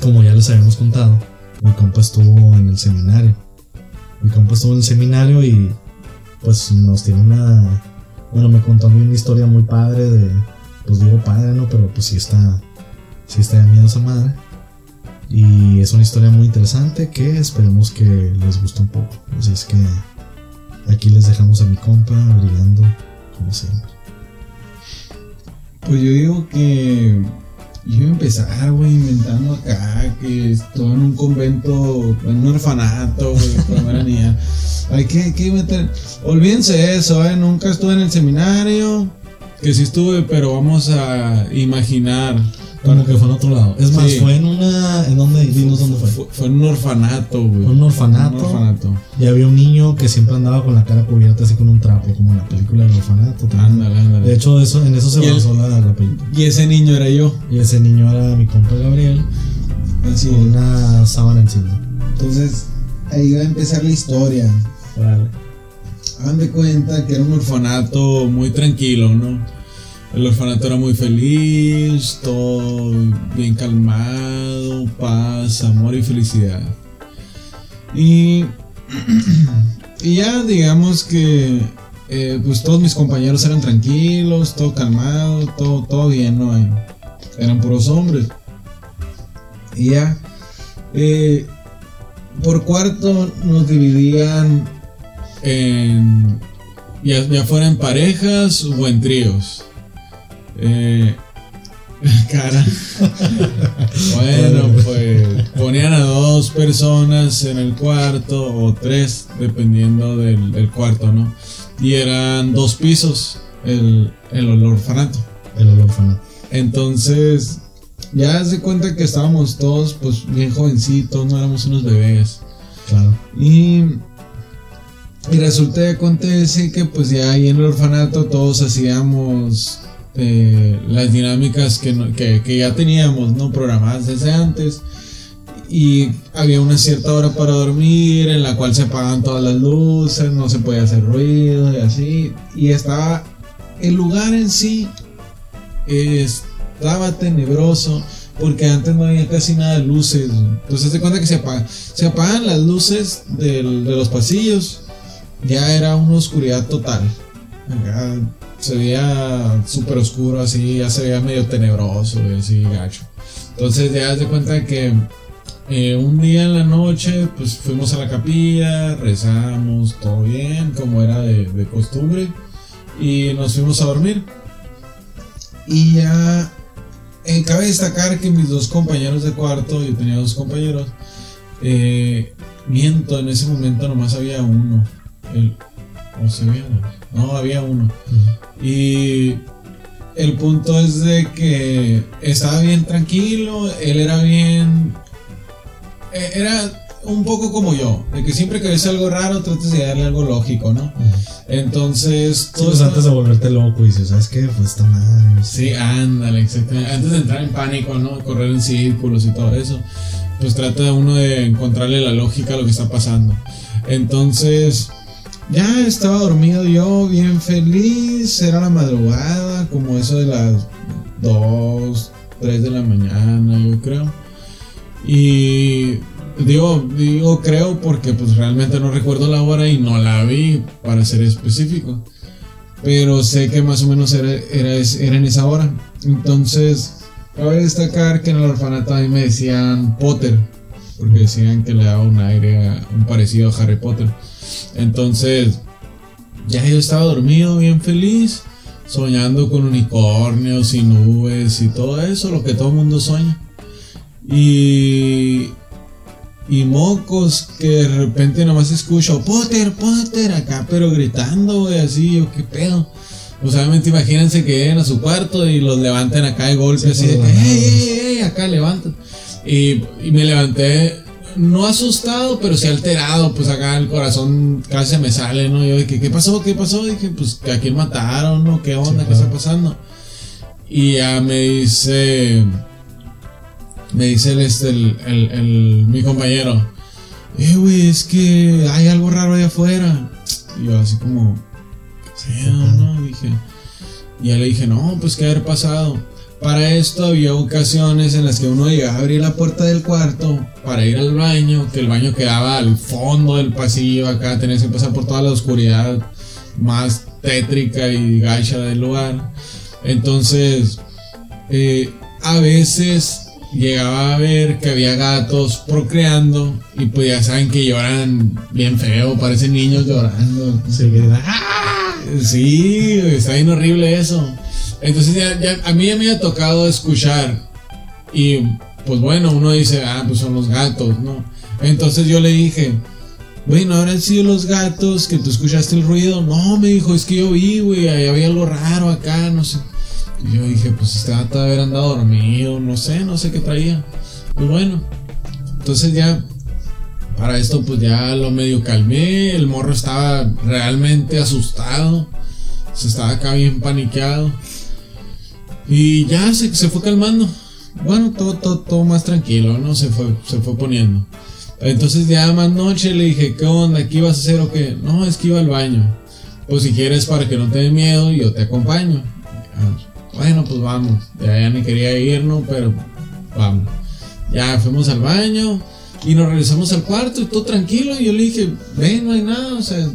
como ya les habíamos contado, mi compa estuvo en el seminario. Mi compa estuvo en el seminario y pues nos tiene una... Bueno, me contó a mí una historia muy padre de... Pues digo padre, ¿no? Pero pues sí está... Sí está de miedo esa madre. Y es una historia muy interesante que esperemos que les guste un poco. Así es que aquí les dejamos a mi compa brillando como siempre. Pues yo digo que yo iba a empezar, güey, inventando acá que estuve en un convento, en un orfanato, güey. Hay que, que meter. Olvídense de eso, ¿eh? Nunca estuve en el seminario. Que sí estuve, pero vamos a imaginar. Como que fue en otro lado. Es más, Sí. fue en una. ¿En dónde? Dinos dónde fue. Fue, fue en un orfanato, güey. Fue en un orfanato. Un orfanato. Y había un niño que siempre andaba con la cara cubierta así con un trapo, como en la película del orfanato. Ándale, ándale. De hecho, eso, en eso se basó la, la película. Y ese niño era yo. Y ese niño era mi compa Gabriel, Así. con una sábana encima. Entonces, ahí va a empezar la historia. Vale. Hagan de cuenta que era un orfanato muy tranquilo, ¿no? El orfanato era muy feliz, todo bien calmado, paz, amor y felicidad. Y, y ya digamos que eh, pues todos mis compañeros eran tranquilos, todo calmado, todo, todo bien, ¿no? Eran puros hombres. Y ya, eh, por cuarto nos dividían en, ya, ya fuera en parejas o en tríos. Eh, cara. bueno, pues ponían a dos personas en el cuarto o tres, dependiendo del, del cuarto, ¿no? Y eran dos pisos el, el orfanato. El orfanato. Entonces, ya se cuenta que estábamos todos, pues, bien jovencitos, no éramos unos bebés. Claro. Y, y resulta y acontece que pues ya ahí en el orfanato todos hacíamos eh, las dinámicas que, que, ya teníamos no programadas desde antes. Y había una cierta hora para dormir en la cual se apagaban todas las luces, no se podía hacer ruido y así. Y estaba el lugar en sí eh, estaba tenebroso porque antes no había casi nada de luces. Entonces se cuenta que se apagan, se apagan las luces de los pasillos. Ya era una oscuridad total. Ya se veía súper oscuro así, ya se veía medio tenebroso así gacho. Entonces ya se cuenta que eh, un día en la noche pues fuimos a la capilla, rezamos, todo bien, como era de, de costumbre. Y nos fuimos a dormir. Y ya eh, cabe destacar que mis dos compañeros de cuarto, yo tenía dos compañeros, eh, miento, en ese momento nomás había uno. El, ¿O se dos? No, había uno. Y el punto es de que estaba bien tranquilo, él era bien... eh, Era un poco como yo, de que siempre que ves algo raro tratas de darle algo lógico, ¿no? Entonces, Sí, pues antes de volverte loco, dices, ¿sabes qué? Pues está mal. Sí, ándale, exactamente. Antes de entrar en pánico, ¿no? Correr en círculos y todo eso. Pues trata uno de encontrarle la lógica a lo que está pasando. Entonces, ya estaba dormido yo, bien feliz. Era la madrugada, como eso de las 2, 3 de la mañana, yo creo. Y digo, digo creo porque pues realmente no recuerdo la hora y no la vi, para ser específico. pero sé que más o menos era, era, era en esa hora. Entonces, cabe destacar que en el orfanato a mí me decían Potter, porque decían que le daba un aire, un parecido a Harry Potter. Entonces, ya yo estaba dormido, bien feliz, soñando con unicornios y nubes y todo eso, lo que todo el mundo sueña. Y. Y mocos que de repente nomás escucho Potter, Potter acá, pero gritando, güey, así, yo qué pedo. Pues obviamente imagínense que lleguen a su cuarto y los levanten acá de golpe, Sí, así de que, la nada, ¡ey, güey. ey, ey! Acá levantan. Y, y me levanté, no asustado, pero sí alterado, pues acá el corazón casi se me sale, ¿no? Yo dije, ¿qué pasó? ¿Qué pasó? Dije, pues que a quién mataron, ¿no? ¿Qué onda? Sí, ¿Qué está pasando? Y ya me dice, me dice el, este, el, el- el- mi compañero, eh, güey, es que hay algo raro allá afuera. Y yo así como, ¿qué pedo, no? Dije, y ya le dije, no, pues qué haber pasado. Para esto había ocasiones en las que uno llegaba a abrir la puerta del cuarto para ir al baño, que el baño quedaba al fondo del pasillo, acá tenías que pasar por toda la oscuridad más tétrica y gacha del lugar. Entonces, eh, a veces llegaba a ver que había gatos procreando y pues ya saben que lloran bien feo, parecen niños llorando. Sí, ¡ah! Sí, está bien horrible eso. Entonces ya, ya- a mí ya me había tocado escuchar y pues bueno, uno dice, ah, pues son los gatos, ¿no? Entonces yo le dije, bueno, habrán sido los gatos que tú escuchaste el ruido. No, me dijo, es que yo vi, güey, había algo raro acá, no sé. Y yo dije, pues este gato debe haber andado dormido, no sé, no sé qué traía. Pues bueno, entonces ya para esto pues ya lo medio calmé, el morro estaba realmente asustado, se estaba acá bien paniqueado y ya se, se fue calmando. Bueno, todo, todo, todo más tranquilo, ¿no? Se fue, se fue poniendo. Entonces ya más noche le dije, ¿qué onda? ¿Qué ibas a hacer o qué? No, es que iba al baño. Pues si quieres para que no te dé miedo, yo te acompaño. Ah, Bueno, pues vamos. Ya, ya ni quería ir, ¿no? Pero vamos. Ya fuimos al baño y nos regresamos al cuarto y todo tranquilo. Y yo le dije, ven, no hay nada, o sea,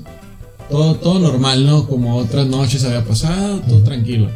todo, todo normal, ¿no? Como otras noches había pasado, todo tranquilo.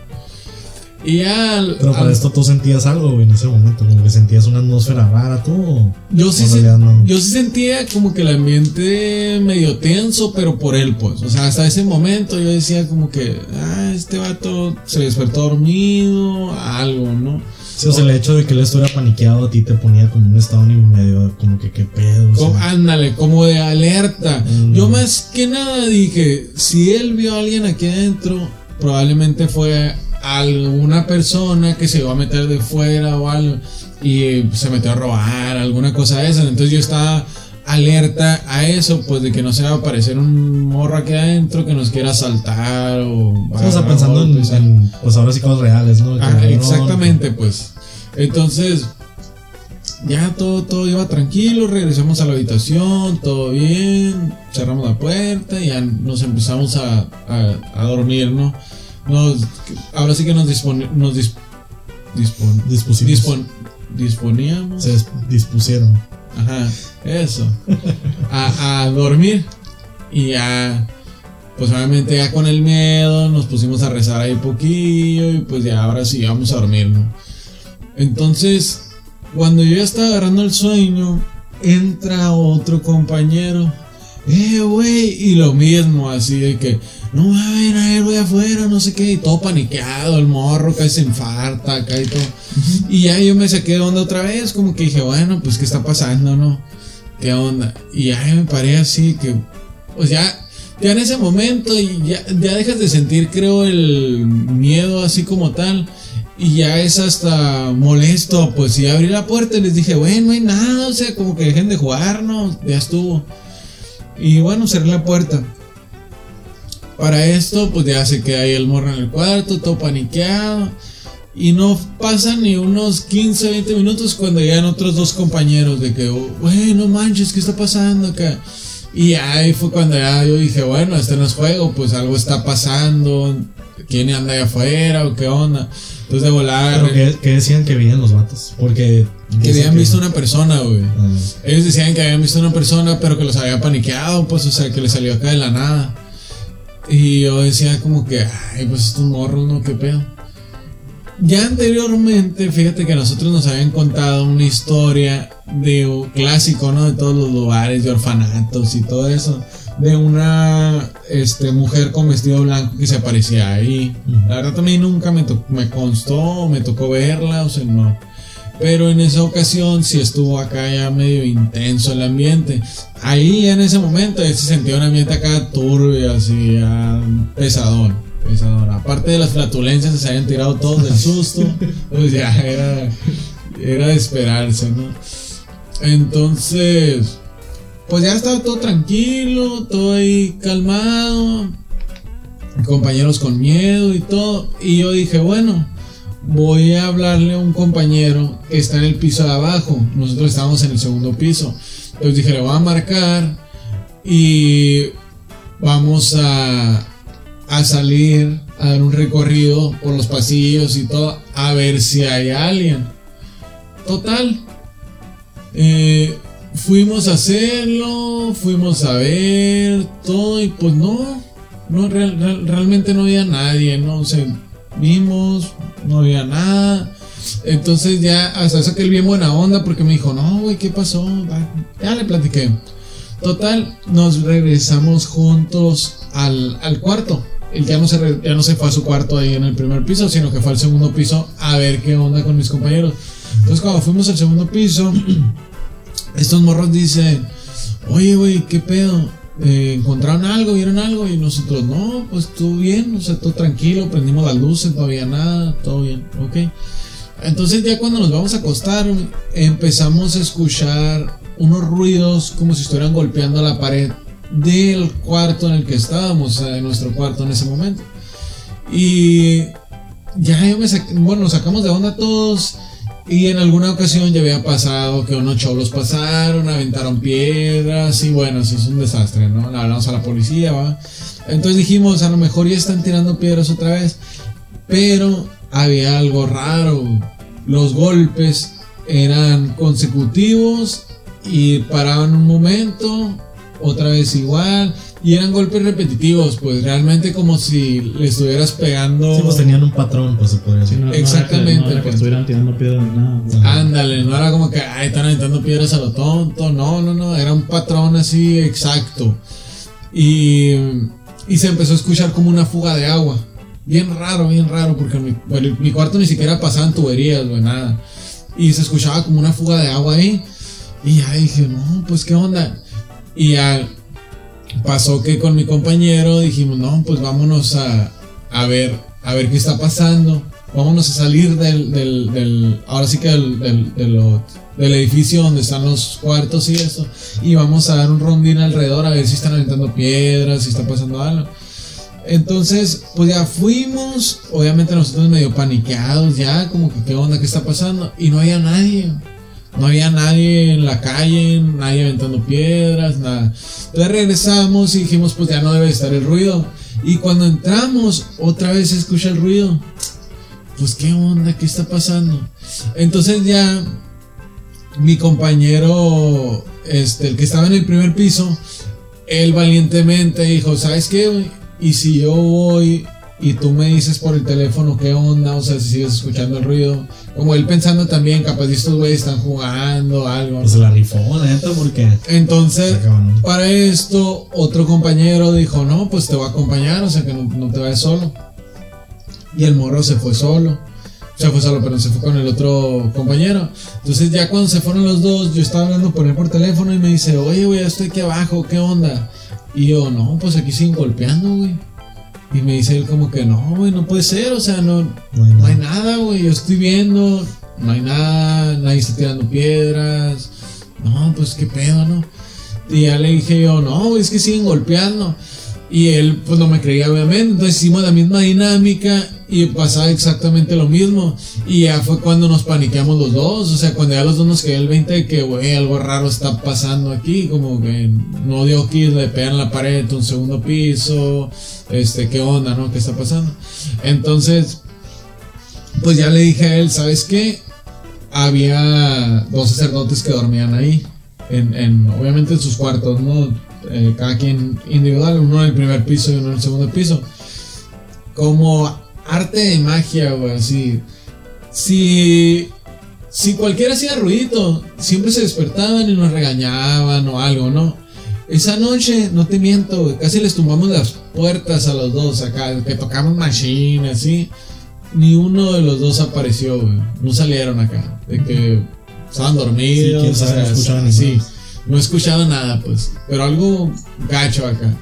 Y ya. Pero para al- esto tú sentías algo, güey, en ese momento, como que sentías una atmósfera rara, tú. Yo sí, no? yo sí sentía como que el ambiente medio tenso, pero por él, pues. O sea, hasta ese momento yo decía como que, ah, este vato se despertó dormido, algo, ¿no? Sí, o sea, el hecho de que él estuviera paniqueado a ti te ponía como un estado ni medio, como que qué pedo. Como- ándale, como de alerta. Mm. Yo más que nada dije, si él vio a alguien aquí adentro, probablemente fue alguna persona que se iba a meter de fuera o algo y se metió a robar, alguna cosa de esa. Entonces yo estaba alerta a eso, pues de que no se va a aparecer un morro aquí adentro que nos quiera asaltar o... agarrar pensando en, en, pues ahora sí cosas reales, Ah, no, exactamente, pues. Entonces, ya todo, todo iba tranquilo, regresamos a la habitación, todo bien, cerramos la puerta y ya nos empezamos a, a, a dormir, ¿no? Nos, ahora sí que nos, dispone, nos dis- dispon- disponíamos. Se dispusieron. Ajá, eso. A, a dormir. Y ya, pues obviamente ya con el miedo nos pusimos a rezar ahí poquillo y pues ya ahora sí vamos a dormir, ¿no? Entonces, cuando yo ya estaba agarrando el sueño, entra otro compañero. Eh, güey, y lo mismo, así de que, no va a ver a él, voy afuera, no sé qué, y todo paniqueado, el morro casi se infarta, acá y todo. Y ya yo me saqué de onda otra vez, como que dije, bueno, pues qué está pasando, ¿no? ¿Qué onda? Y ya me paré así que, pues ya, ya en ese momento y ya, ya dejas de sentir, creo, el miedo así como tal. Y ya es hasta molesto, pues si abrí la puerta y les dije, bueno, no hay nada, o sea, como que dejen de jugar, ¿no? Ya estuvo. Y bueno, cerré la puerta. Para esto, pues ya se queda ahí el morro en el cuarto, todo paniqueado. Y no pasan ni unos 15, 20 minutos cuando llegan otros dos compañeros de que, güey, no manches, ¿qué está pasando acá? Y ahí fue cuando ya yo dije, bueno, este no es juego, pues algo está pasando. ¿Quién anda allá afuera o qué onda? Entonces de volar, Pero que decían que veían los vatos. Porque. que habían visto una persona, güey. Ah, Ellos decían que habían visto una persona, pero que los había paniqueado, pues, o sea, que les salió acá de la nada. Y yo decía como que, ay, pues estos morros, ¿no? ¿Qué pedo? Ya anteriormente, fíjate que a nosotros nos habían contado una historia de un clásico, ¿no? De todos los lugares, de orfanatos y todo eso. De una este, mujer con vestido blanco que se aparecía ahí. La verdad también nunca me, me constó, me tocó verla, o sea, no. Pero en esa ocasión sí estuvo acá ya medio intenso el ambiente. Ahí en ese momento se sentía un ambiente acá turbio, así, ya pesadón. Aparte de las flatulencias se habían tirado todos del susto, pues ya era, era de esperarse, ¿no? Entonces, pues ya estaba todo tranquilo, todo ahí calmado, compañeros con miedo y todo. Y yo dije, bueno, voy a hablarle a un compañero que está en el piso de abajo. Nosotros estábamos en el segundo piso. Entonces dije, le voy a marcar y vamos a, a salir a dar un recorrido por los pasillos y todo a ver si hay alguien. Total. eh, fuimos a hacerlo, fuimos a ver todo y pues no, no real- real- realmente no había nadie, no o sea, vimos, no había nada. Entonces ya hasta eso que él bien buena onda porque me dijo, no, güey, ¿qué pasó? Ya le platiqué. Total, nos regresamos juntos al, al cuarto. Él ya no, se ya no se fue a su cuarto ahí en el primer piso, sino que fue al segundo piso a ver qué onda con mis compañeros. Entonces cuando fuimos al segundo piso, estos morros dicen, oye, güey, ¿qué pedo? Eh, ¿Encontraron algo? ¿Vieron algo? Y nosotros, no, pues todo bien, o sea, todo tranquilo, prendimos las luces, no había nada, todo bien, ok. Entonces ya cuando nos vamos a acostar, empezamos a escuchar unos ruidos como si estuvieran golpeando la pared del cuarto en el que estábamos, sea, de nuestro cuarto en ese momento. Y ya yo me bueno, nos sacamos de onda todos. Y en alguna ocasión ya había pasado que unos cholos pasaron, aventaron piedras y bueno, sí es un desastre, ¿no? Hablamos a la policía, ¿va? Entonces dijimos, a lo mejor ya están tirando piedras otra vez. Pero había algo raro. Los golpes eran consecutivos y paraban un momento, otra vez igual. Y eran golpes repetitivos, pues realmente como si le estuvieras pegando. Sí, pues tenían un patrón, pues se podría Sí, decir. no, Exactamente, No era que, no era que pues. estuvieran tirando piedras ni nada. güey. Ándale, no era como que, ay, están aventando piedras a lo tonto, no, no, no, era un patrón así exacto. Y, y se empezó a escuchar como una fuga de agua. Bien raro, bien raro, porque mi, bueno, mi cuarto ni siquiera pasaban tuberías, güey, nada. Y se escuchaba como una fuga de agua ahí. Y ya dije, no, pues qué onda. Y ya pasó que con mi compañero dijimos, no, pues vámonos a, a ver, a ver qué está pasando. Vámonos a salir del, del, del ahora sí que del, del, de lo- del edificio donde están los cuartos y eso. Y vamos a dar un rondín alrededor a ver si están aventando piedras, si está pasando algo. Entonces, pues ya fuimos, obviamente nosotros medio paniqueados ya, como que qué onda, qué está pasando. Y no había nadie. No había nadie en la calle, nadie aventando piedras, nada. Entonces regresamos y dijimos, pues ya no debe estar el ruido. Y cuando entramos, otra vez se escucha el ruido. Pues qué onda, qué está pasando. Entonces ya mi compañero, este, el que estaba en el primer piso, él valientemente dijo, ¿sabes qué? Y si yo voy y tú me dices por el teléfono qué onda, o sea, si sigues escuchando el ruido. Como él pensando también, capaz de estos güeyes están jugando, algo. Pues se la rifó, neta, porque. Entonces, para esto, otro compañero dijo, no, pues te voy a acompañar, o sea que no, no te vayas solo. Y el morro se fue solo. Se fue solo, pero se fue con el otro compañero. Entonces ya cuando se fueron los dos, yo estaba hablando con él por teléfono y me dice, oye, güey, estoy aquí abajo, ¿qué onda? Y yo, no, pues aquí siguen golpeando, güey. Y me dice él como que, no, güey, no puede ser, o sea, no, No hay no hay nada. nada, güey. Yo estoy viendo. No hay nada. Nadie está tirando piedras. No, pues qué pedo, ¿no? Y ya le dije yo, no, güey, es que siguen golpeando. Y él, pues no me creía, obviamente. Entonces hicimos la misma dinámica y pasaba exactamente lo mismo. Y ya fue cuando nos paniqueamos los dos. O sea, cuando ya los dos nos quedó el 20 de que, güey, algo raro está pasando aquí. Como que no dio aquí, le pegan la pared, un segundo piso. Este, ¿qué onda, no? ¿Qué está pasando? Entonces, pues ya le dije a él, ¿sabes qué? Había dos sacerdotes que dormían ahí. En, en- obviamente en sus cuartos, ¿no? Eh, cada quien individual, uno en el primer piso y uno en el segundo piso. Como arte de magia, güey, así. Si, si cualquiera hacía ruidito, siempre se despertaban y nos regañaban o algo, ¿no? Esa noche, no te miento, güey, casi les tumbamos las puertas a los dos acá, que tocamos machine, así. Ni uno de los dos apareció, güey. No salieron acá. De que estaban dormidos. Sí, quién sabe, o sea, escuchaban ni sí. nada. No he escuchado nada, pues. Pero algo gacho acá.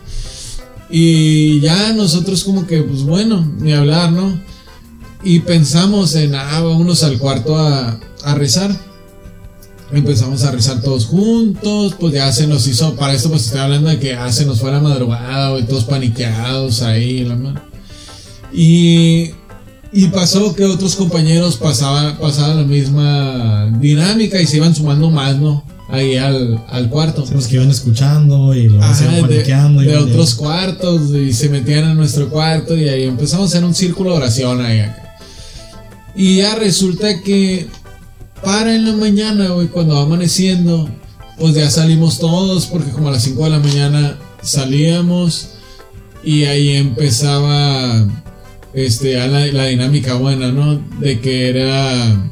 Y ya nosotros como que, pues bueno, ni hablar, ¿no? Y pensamos en, ah, vámonos al cuarto a, a rezar. Empezamos a rezar todos juntos, pues ya se nos hizo, para esto pues estoy hablando de que ya se nos fue la madrugada, y todos paniqueados ahí, la madre. Y, y pasó que otros compañeros pasaban, pasaban la misma dinámica y se iban sumando más, ¿no? Ahí al, al cuarto. Sí, Los que iban escuchando y iban de, paniqueando. de iban- otros cuartos y se metían en nuestro cuarto y ahí empezamos a hacer un círculo de oración ahí acá. Y ya resulta que para en la mañana, güey, cuando va amaneciendo, pues ya salimos todos porque como a las 5 de la mañana salíamos y ahí empezaba este la, la dinámica buena, ¿no? De que era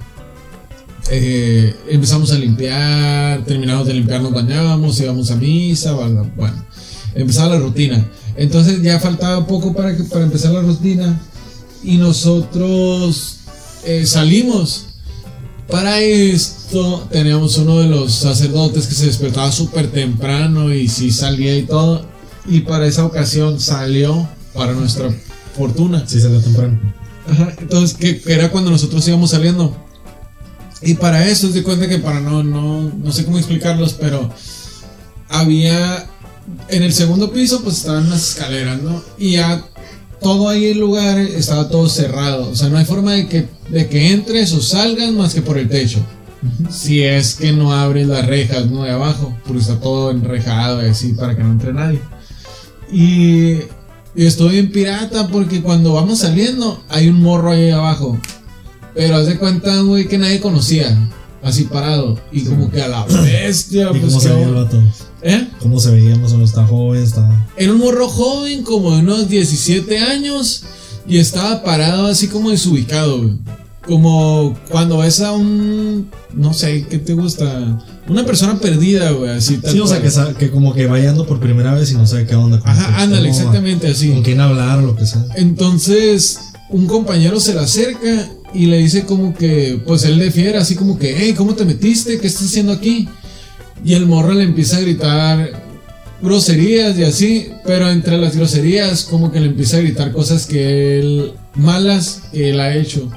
eh, empezamos a limpiar, terminamos de limpiar, nos bañábamos, íbamos a misa, bueno, empezaba la rutina. Entonces ya faltaba poco para, que, para empezar la rutina y nosotros eh, salimos. Para esto teníamos uno de los sacerdotes que se despertaba súper temprano y sí salía y todo. Y para esa ocasión salió para nuestra fortuna. Sí, salió temprano. Ajá, entonces, que, que era cuando nosotros íbamos saliendo. Y para eso, de cuenta que para no, no, no sé cómo explicarlos, pero había en el segundo piso, pues estaban las escaleras, ¿no? Y ya todo ahí el lugar estaba todo cerrado. O sea, no hay forma de que, de que entres o salgas más que por el techo. Si es que no abres las rejas, ¿no? De abajo, porque está todo enrejado y así para que no entre nadie. Y, y estoy en pirata porque cuando vamos saliendo hay un morro ahí abajo. Pero haz de cuenta, güey, que nadie conocía. Así parado. Y como que a la bestia, ¿Y pues cómo se veía el vato? ¿Eh? ¿Cómo se veía más o menos? ¿Estaba joven? ¿Estaba...? Era un morro joven, como de unos 17 años, y estaba parado así como desubicado, güey. Como cuando ves a un. No sé, ¿qué te gusta? Una persona perdida, güey, así tal Sí, o sea, que, que como que vaya andando por primera vez y no sabe qué onda. que Ajá, ándale, exactamente así. Con quién hablar o lo que sea. Entonces, un compañero se le acerca y le dice como que, pues él le fiera, así como que, hey, ¿cómo te metiste? ¿Qué estás haciendo aquí? Y el morro le empieza a gritar groserías y así, pero entre las groserías como que le empieza a gritar cosas que él, malas él ha hecho.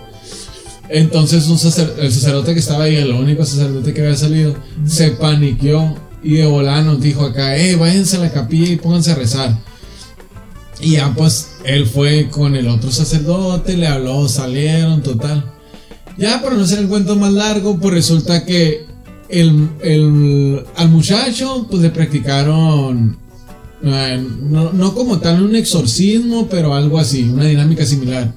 Entonces un el sacerdote que estaba ahí, el único sacerdote que había salido, se paniqueó y de volada nos dijo acá, hey, váyanse a la capilla y pónganse a rezar. Y ya pues él fue con el otro sacerdote, le habló, salieron, total. Ya para no hacer el cuento más largo, pues resulta que el, el- al muchacho pues le practicaron, eh, no, no como tal un exorcismo, pero algo así, una dinámica similar.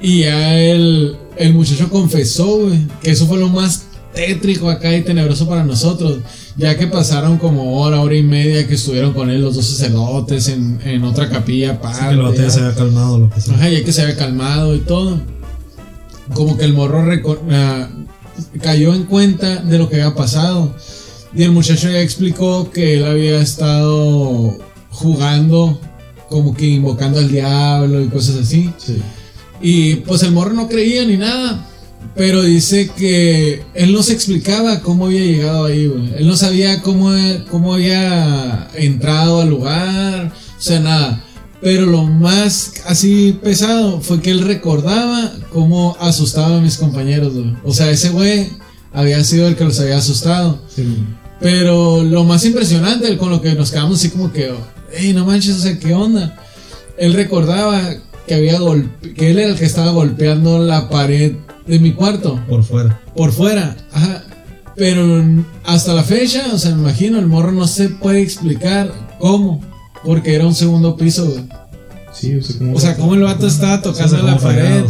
Y ya el, el muchacho confesó, güey, que eso fue lo más tétrico acá y tenebroso para nosotros, ya que pasaron como hora, hora y media que estuvieron con él los dos sacerdotes en, en otra capilla aparte. que ya ya. se había calmado lo que sea. Ajá, ya que se había calmado y todo. Como que el morro ah, cayó en cuenta de lo que había pasado. Y el muchacho ya explicó que él había estado jugando, como que invocando al diablo y cosas así. Sí. Y pues el morro no creía ni nada. Pero dice que él no se explicaba cómo había llegado ahí, güey. Él no sabía cómo, cómo había entrado al lugar. O sea, nada. Pero lo más así pesado fue que él recordaba cómo asustaba a mis compañeros, güey. O sea, ese güey había sido el que los había asustado. Sí. Pero lo más impresionante, con lo que nos quedamos así como que, hey, no manches, o sea, ¿qué onda? Él recordaba que había golpe que él era el que estaba golpeando la pared de mi cuarto Por fuera. por fuera, ajá. Pero hasta la fecha, o sea, me imagino, el morro no se puede explicar cómo, porque era un segundo piso, güey. Sí, o sea, como O sea, el vato estaba tocando la pared.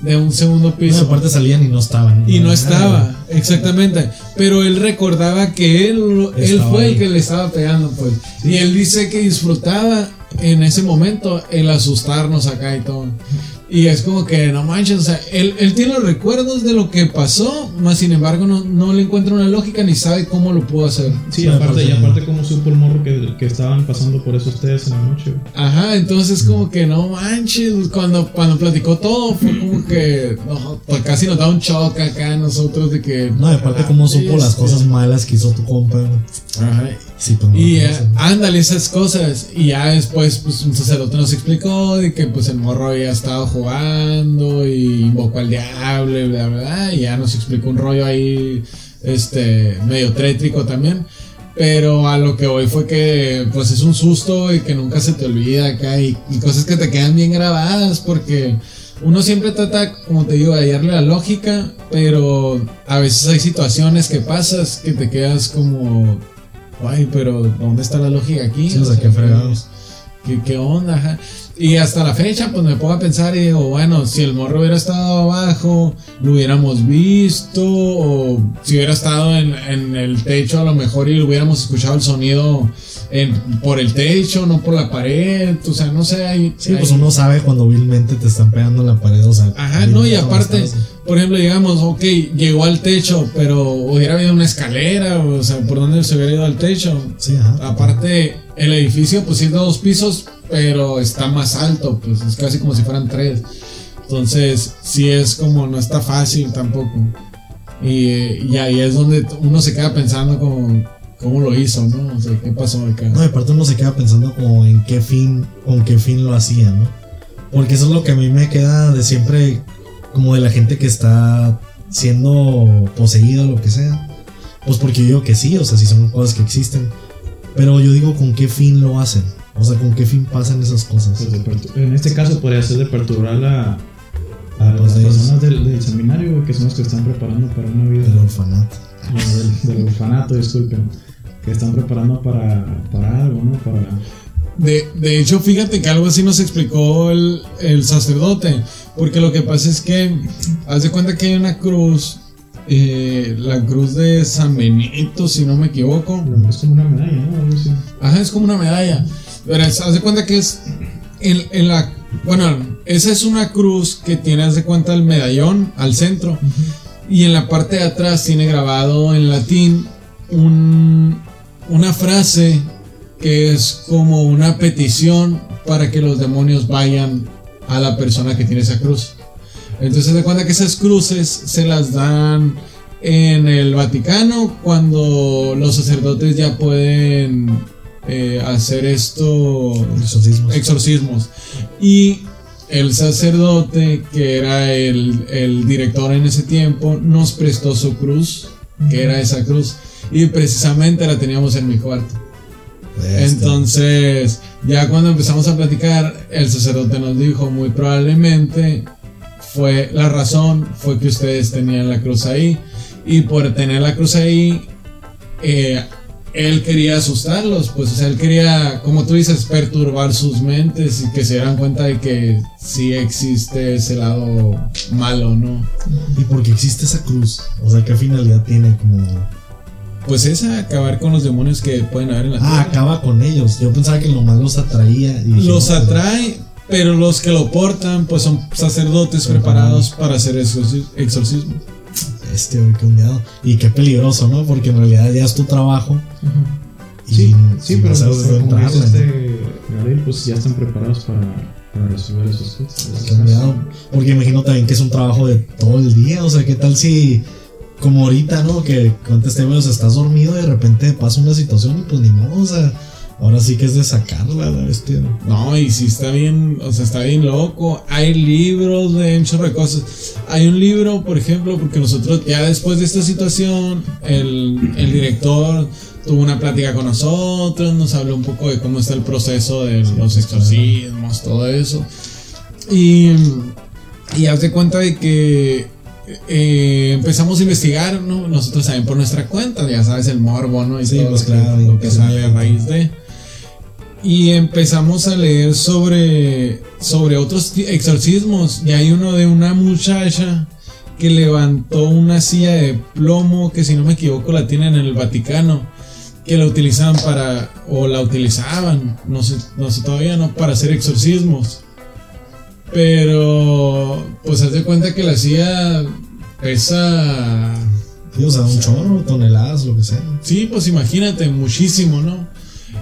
de un segundo No, piso. aparte salían y no estaban. Y no estaba, exactamente. Pero él recordaba que él, él fue el ahí. que le estaba pegando, pues. Y él dice que disfrutaba en ese momento el asustarnos acá y todo. Y es como que no manches, o sea, él, él tiene los recuerdos de lo que pasó, más sin embargo no, no le encuentra una lógica ni sabe cómo lo pudo hacer. Sí, Sí, aparte, y aparte- cómo supo el morro que, que estaban pasando por eso ustedes en la noche. Ajá, entonces como que no manches, cuando, cuando platicó todo fue como que no, pues casi nos da un shock acá a nosotros de que... No, y aparte, cómo supo las cosas malas que hizo tu compa. Güey. Ajá, Sí, pues no. Y eh, ándale esas cosas. Y ya después, pues un sacerdote nos explicó de que pues el morro había estado jugando y invocó al diablo y bla, bla, bla. Y ya nos explicó un rollo ahí, este, medio trétrico también. Pero a lo que hoy fue que, pues es un susto y que nunca se te olvida acá. Y, y cosas que te quedan bien grabadas porque uno siempre trata, como te digo, de hallarle la lógica. Pero a veces hay situaciones que pasas que te quedas como, Ay, pero ¿dónde está la lógica aquí? Sí, o sea, qué fregados. ¿Qué, qué onda? Ajá. Y hasta la fecha, pues me pongo a pensar y digo, bueno, si el morro hubiera estado abajo, lo hubiéramos visto, o si hubiera estado en, en el techo a lo mejor y lo hubiéramos escuchado el sonido en- por el techo, no por la pared, o sea, no sé, hay... Sí, hay- pues uno sabe cuando vilmente te están pegando en la pared, o sea. Ajá, no, y aparte, por ejemplo, digamos, ok, llegó al techo, pero hubiera habido una escalera, o sea, ¿por dónde se hubiera ido al techo? Sí, ajá. Aparte, el edificio, pues sí dos pisos, pero está más alto, pues es casi como si fueran tres. Entonces, sí es como, no está fácil tampoco. Y, y ahí es donde uno se queda pensando como, cómo lo hizo, ¿no? O sea, ¿qué pasó acá? No, y aparte uno se queda pensando como en qué fin, con qué fin lo hacía, ¿no? Porque eso es lo que a mí me queda de siempre, como de la gente que está siendo poseído o lo que sea. Pues porque yo digo que sí, o sea, sí son cosas que existen. Pero yo digo con qué fin lo hacen. O sea, con qué fin pasan esas cosas. Pues en este caso podría ser de perturbar a, a Pues las de personas del, del seminario, que son los que están preparando para una vida. El orfanato. Bueno, del, del orfanato, disculpen. Que están preparando para, para algo, ¿no? Para. De, de hecho, fíjate que algo así nos explicó el, el sacerdote, porque lo que pasa es que, haz de cuenta que hay una cruz, eh, la cruz de San Benito, si no me equivoco. Es como una medalla, ¿no? Ajá, es como una medalla. Pero es- haz de cuenta que es en, en la. Bueno, esa es una cruz que tiene, haz de cuenta, el medallón al centro. Y en la parte de atrás tiene grabado en latín un- una frase que es como una petición para que los demonios vayan a la persona que tiene esa cruz. Entonces, de cuenta que esas cruces se las dan en el Vaticano cuando los sacerdotes ya pueden eh, hacer esto Exorcismos. exorcismos y el sacerdote que era el, el director en ese tiempo nos prestó su cruz que era esa cruz y precisamente la teníamos en mi cuarto entonces ya cuando empezamos a platicar el sacerdote nos dijo muy probablemente fue la razón fue que ustedes tenían la cruz ahí y por tener la cruz ahí eh, él quería asustarlos, pues, o sea, él quería, como tú dices, perturbar sus mentes y que se dieran cuenta de que sí existe ese lado malo, ¿no? ¿Y por qué existe esa cruz? O sea, ¿qué finalidad tiene? Como. Pues esa, acabar con los demonios que pueden haber en la Ah, tierra. acaba con ellos. Yo pensaba que nomás los atraía. Y dije, Los no, pues, atrae, pero los que lo portan, pues son sacerdotes preparados para hacer exorci- exorcismo. Este, güey, qué hundiado. Y qué peligroso, ¿no? Porque en realidad ya es tu trabajo. y- Sí, y sí, no pero, sabes pero como dice ¿no? este Gabriel, pues ya están preparados para, para resolver esos cosas. Qué hundiado. Porque imagino también que es un trabajo de todo el día. O sea, ¿qué tal si. Como ahorita, ¿no? Que o sea, estás dormido y de repente pasa una situación y pues ni modo, o sea, ahora sí que es de sacarla la bestia. ¿no? No, y sí está bien, o sea, está bien loco. Hay libros de un de cosas. Hay un libro, por ejemplo, porque nosotros ya después de esta situación, el, el director tuvo una plática con nosotros, nos habló un poco de cómo está el proceso de los exorcismos, todo eso. Y, y haz de cuenta de que eh, empezamos a investigar, ¿no? Nosotros también por nuestra cuenta, ya sabes, el morbo, ¿no? Y Sí, todo pues lo que- claro, lo que sale a raíz de. Y empezamos a leer sobre, sobre otros exorcismos. Y hay uno de una muchacha que levantó una silla de plomo que si no me equivoco la tienen en el Vaticano. Que la utilizaban para, o la utilizaban, no sé, no sé todavía, no, para hacer exorcismos. Pero, pues haz de cuenta que la silla pesa Sí, o sea, un chorro, toneladas, lo que sea. Sí, pues imagínate, muchísimo, ¿no?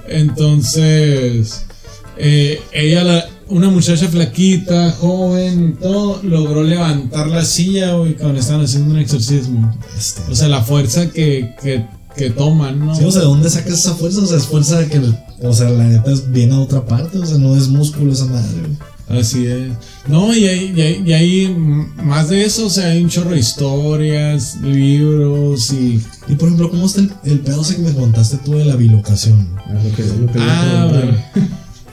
Entonces, eh, ella, la- una muchacha flaquita, joven y todo, logró levantar la silla, güey, cuando estaban haciendo un exorcismo. Este. O sea, la fuerza que, que, que toman, ¿no? Sí, o sea, ¿de dónde sacas esa fuerza? O sea, es fuerza que, o sea, la neta viene a otra parte, o sea, no es músculo esa madre, güey. Así es. No, y hay, y hay, y hay más de eso, o sea, hay un chorro de historias, libros y... Y por ejemplo, ¿cómo está el, el pedo ese que me contaste tú de la bilocación? Ah, lo que, lo que le Ah, bueno.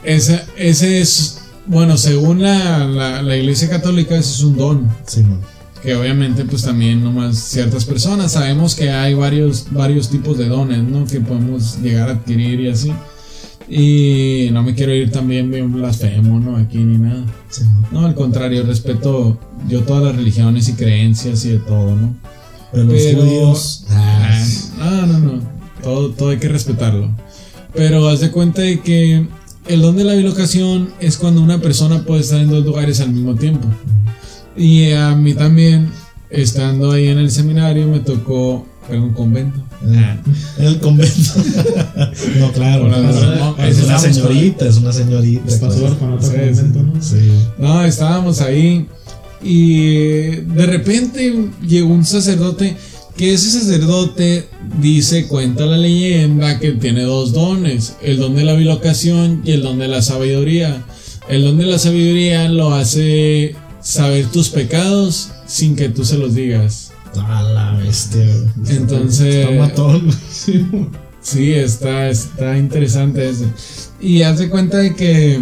Ese, ese es, bueno, según la, la, la iglesia católica, ese es un don. Sí, man. Que obviamente, pues también nomás ciertas personas. Sabemos que hay varios, varios tipos de dones, ¿no? Que podemos llegar a adquirir y así. Y no me quiero ir también bien blasfemo, ¿no? Aquí ni nada. Sí. No, al contrario, respeto yo todas las religiones y creencias y de todo, ¿no? Pero los Pero- judíos. Ah, Ah, no, no, no. Todo, todo hay que respetarlo. Pero haz de cuenta de que el don de la bilocación es cuando una persona puede estar en dos lugares al mismo tiempo. Y a mí también, estando ahí en el seminario, me tocó en un convento. Ah. en el convento. no, claro. Bueno, claro. no, es una estamos señorita, es una señorita. Claro. con otro Sí, convento, ¿no? Sí. No, estábamos ahí y de repente llegó un sacerdote que ese sacerdote dice, cuenta la leyenda que tiene dos dones, el don de la bilocación y el don de la sabiduría. El don de la sabiduría lo hace saber tus pecados sin que tú se los digas. A la bestia. Entonces, Está matón. Sí, está, está interesante ese. Y haz de cuenta de que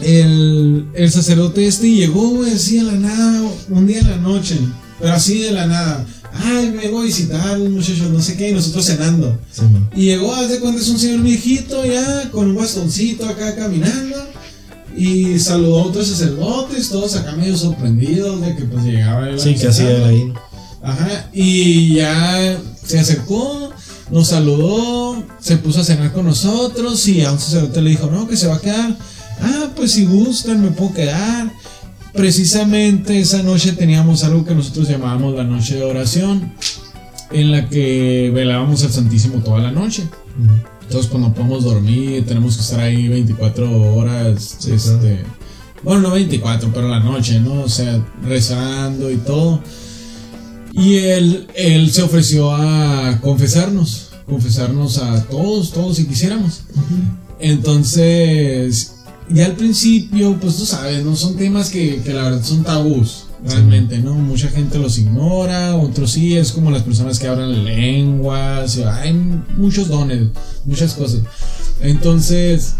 el, el sacerdote este llegó, así de la nada, un día en la noche, pero así de la nada. Ay, me vengo a visitar un muchacho, no sé qué, y nosotros cenando. Sí. Y llegó, haz de cuenta, es un señor viejito ya, con un bastoncito acá caminando. Y saludó a otros sacerdotes, todos acá medio sorprendidos de que pues llegaba a Sí, que hacía él ahí. Ajá, y ya se acercó, nos saludó, se puso a cenar con nosotros y a un sacerdote le dijo, no, que se va a quedar. Ah, pues si gustan, me puedo quedar. Precisamente esa noche teníamos algo que nosotros llamábamos la noche de oración, en la que velábamos al Santísimo toda la noche. Entonces, pues no podemos dormir, tenemos que estar ahí 24 horas, Sí, este, claro. bueno, no 24, pero la noche, ¿no? O sea, rezando y todo. Y él, él se ofreció a confesarnos, confesarnos a todos, todos si quisiéramos. Entonces, ya al principio, pues tú sabes, ¿no? Son temas que, que la verdad son tabús, realmente, ¿no? Mucha gente los ignora, otros sí, es como las personas que hablan lenguas, hay muchos dones, muchas cosas. Entonces,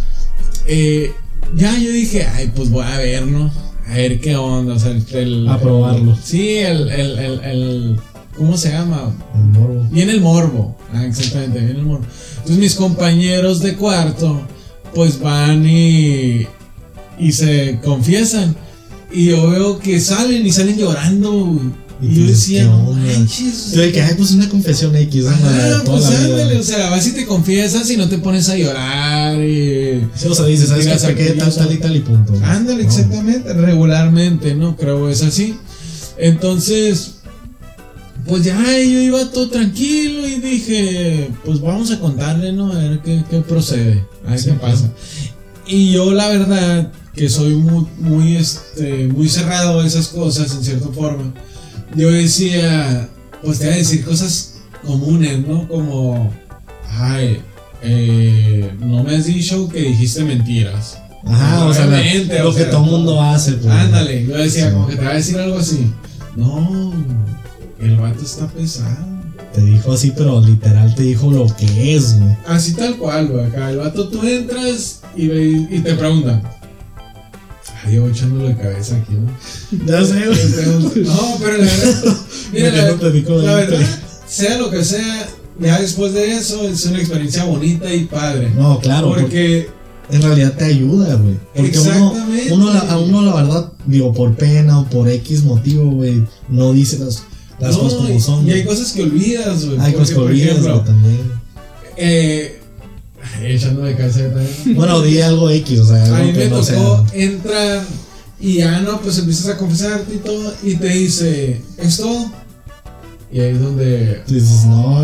eh, ya yo dije, ay, pues voy a ver, ¿no? A ver qué onda, o sea, el... el- A probarlo. Sí, el, el, el, el- ¿Cómo se llama? El morbo. Viene el morbo. Ah, exactamente, viene el morbo. Entonces mis compañeros de cuarto, pues van y, y se confiesan. Y yo veo que salen y salen llorando. Y Y, yo decía, ¿qué no manches. De que, ay, pues una confesión X, ¿no? Toda pues ándale, o sea, vas y te confiesas y no te pones a llorar. Y... Sí, o sea, dices, ¿sabes qué? Pequé tal, tal y tal y punto. ¿no? Ándale, exactamente, regularmente, ¿no? Creo es así. Entonces, pues ya yo iba todo tranquilo y dije, pues vamos a contarle, ¿no? A ver qué, qué procede, a ver Sí, qué pasa. Y yo la verdad que soy muy, muy, este, muy cerrado a esas cosas en cierta forma. Yo decía, pues te voy a decir cosas comunes, ¿no? Como, ay, eh, no me has dicho que dijiste mentiras. Ajá, o sea, lo o que sea, todo mundo hace. Pues. Ándale, yo decía Sí. como que te va a decir algo así. No, el vato está pesado. Te dijo así, pero literal te dijo lo que es, güey. Así tal cual, güey. Acá el vato tú entras y, ve- y te preguntan. Yo echándolo de cabeza aquí, ¿no? Ya sé, No, pero la verdad. Mira, la, verdad, sea lo que sea, ya después de eso es una experiencia bonita y padre. No, claro. porque- en realidad te ayuda, güey. Porque uno, Exactamente. uno la- a uno la verdad, digo, por pena o por X motivo, güey, no dice las, las No, cosas como son. Y hay cosas que olvidas, güey. Hay cosas que olvidas, güey, también. eh, echándome cabeza también. Bueno, di algo X, o sea, A algo mí que me no tocó sea. entrar y ya no, pues empiezas a confesarte y todo, y te dice, ¿es todo? Y ahí es donde. Tú dices, no,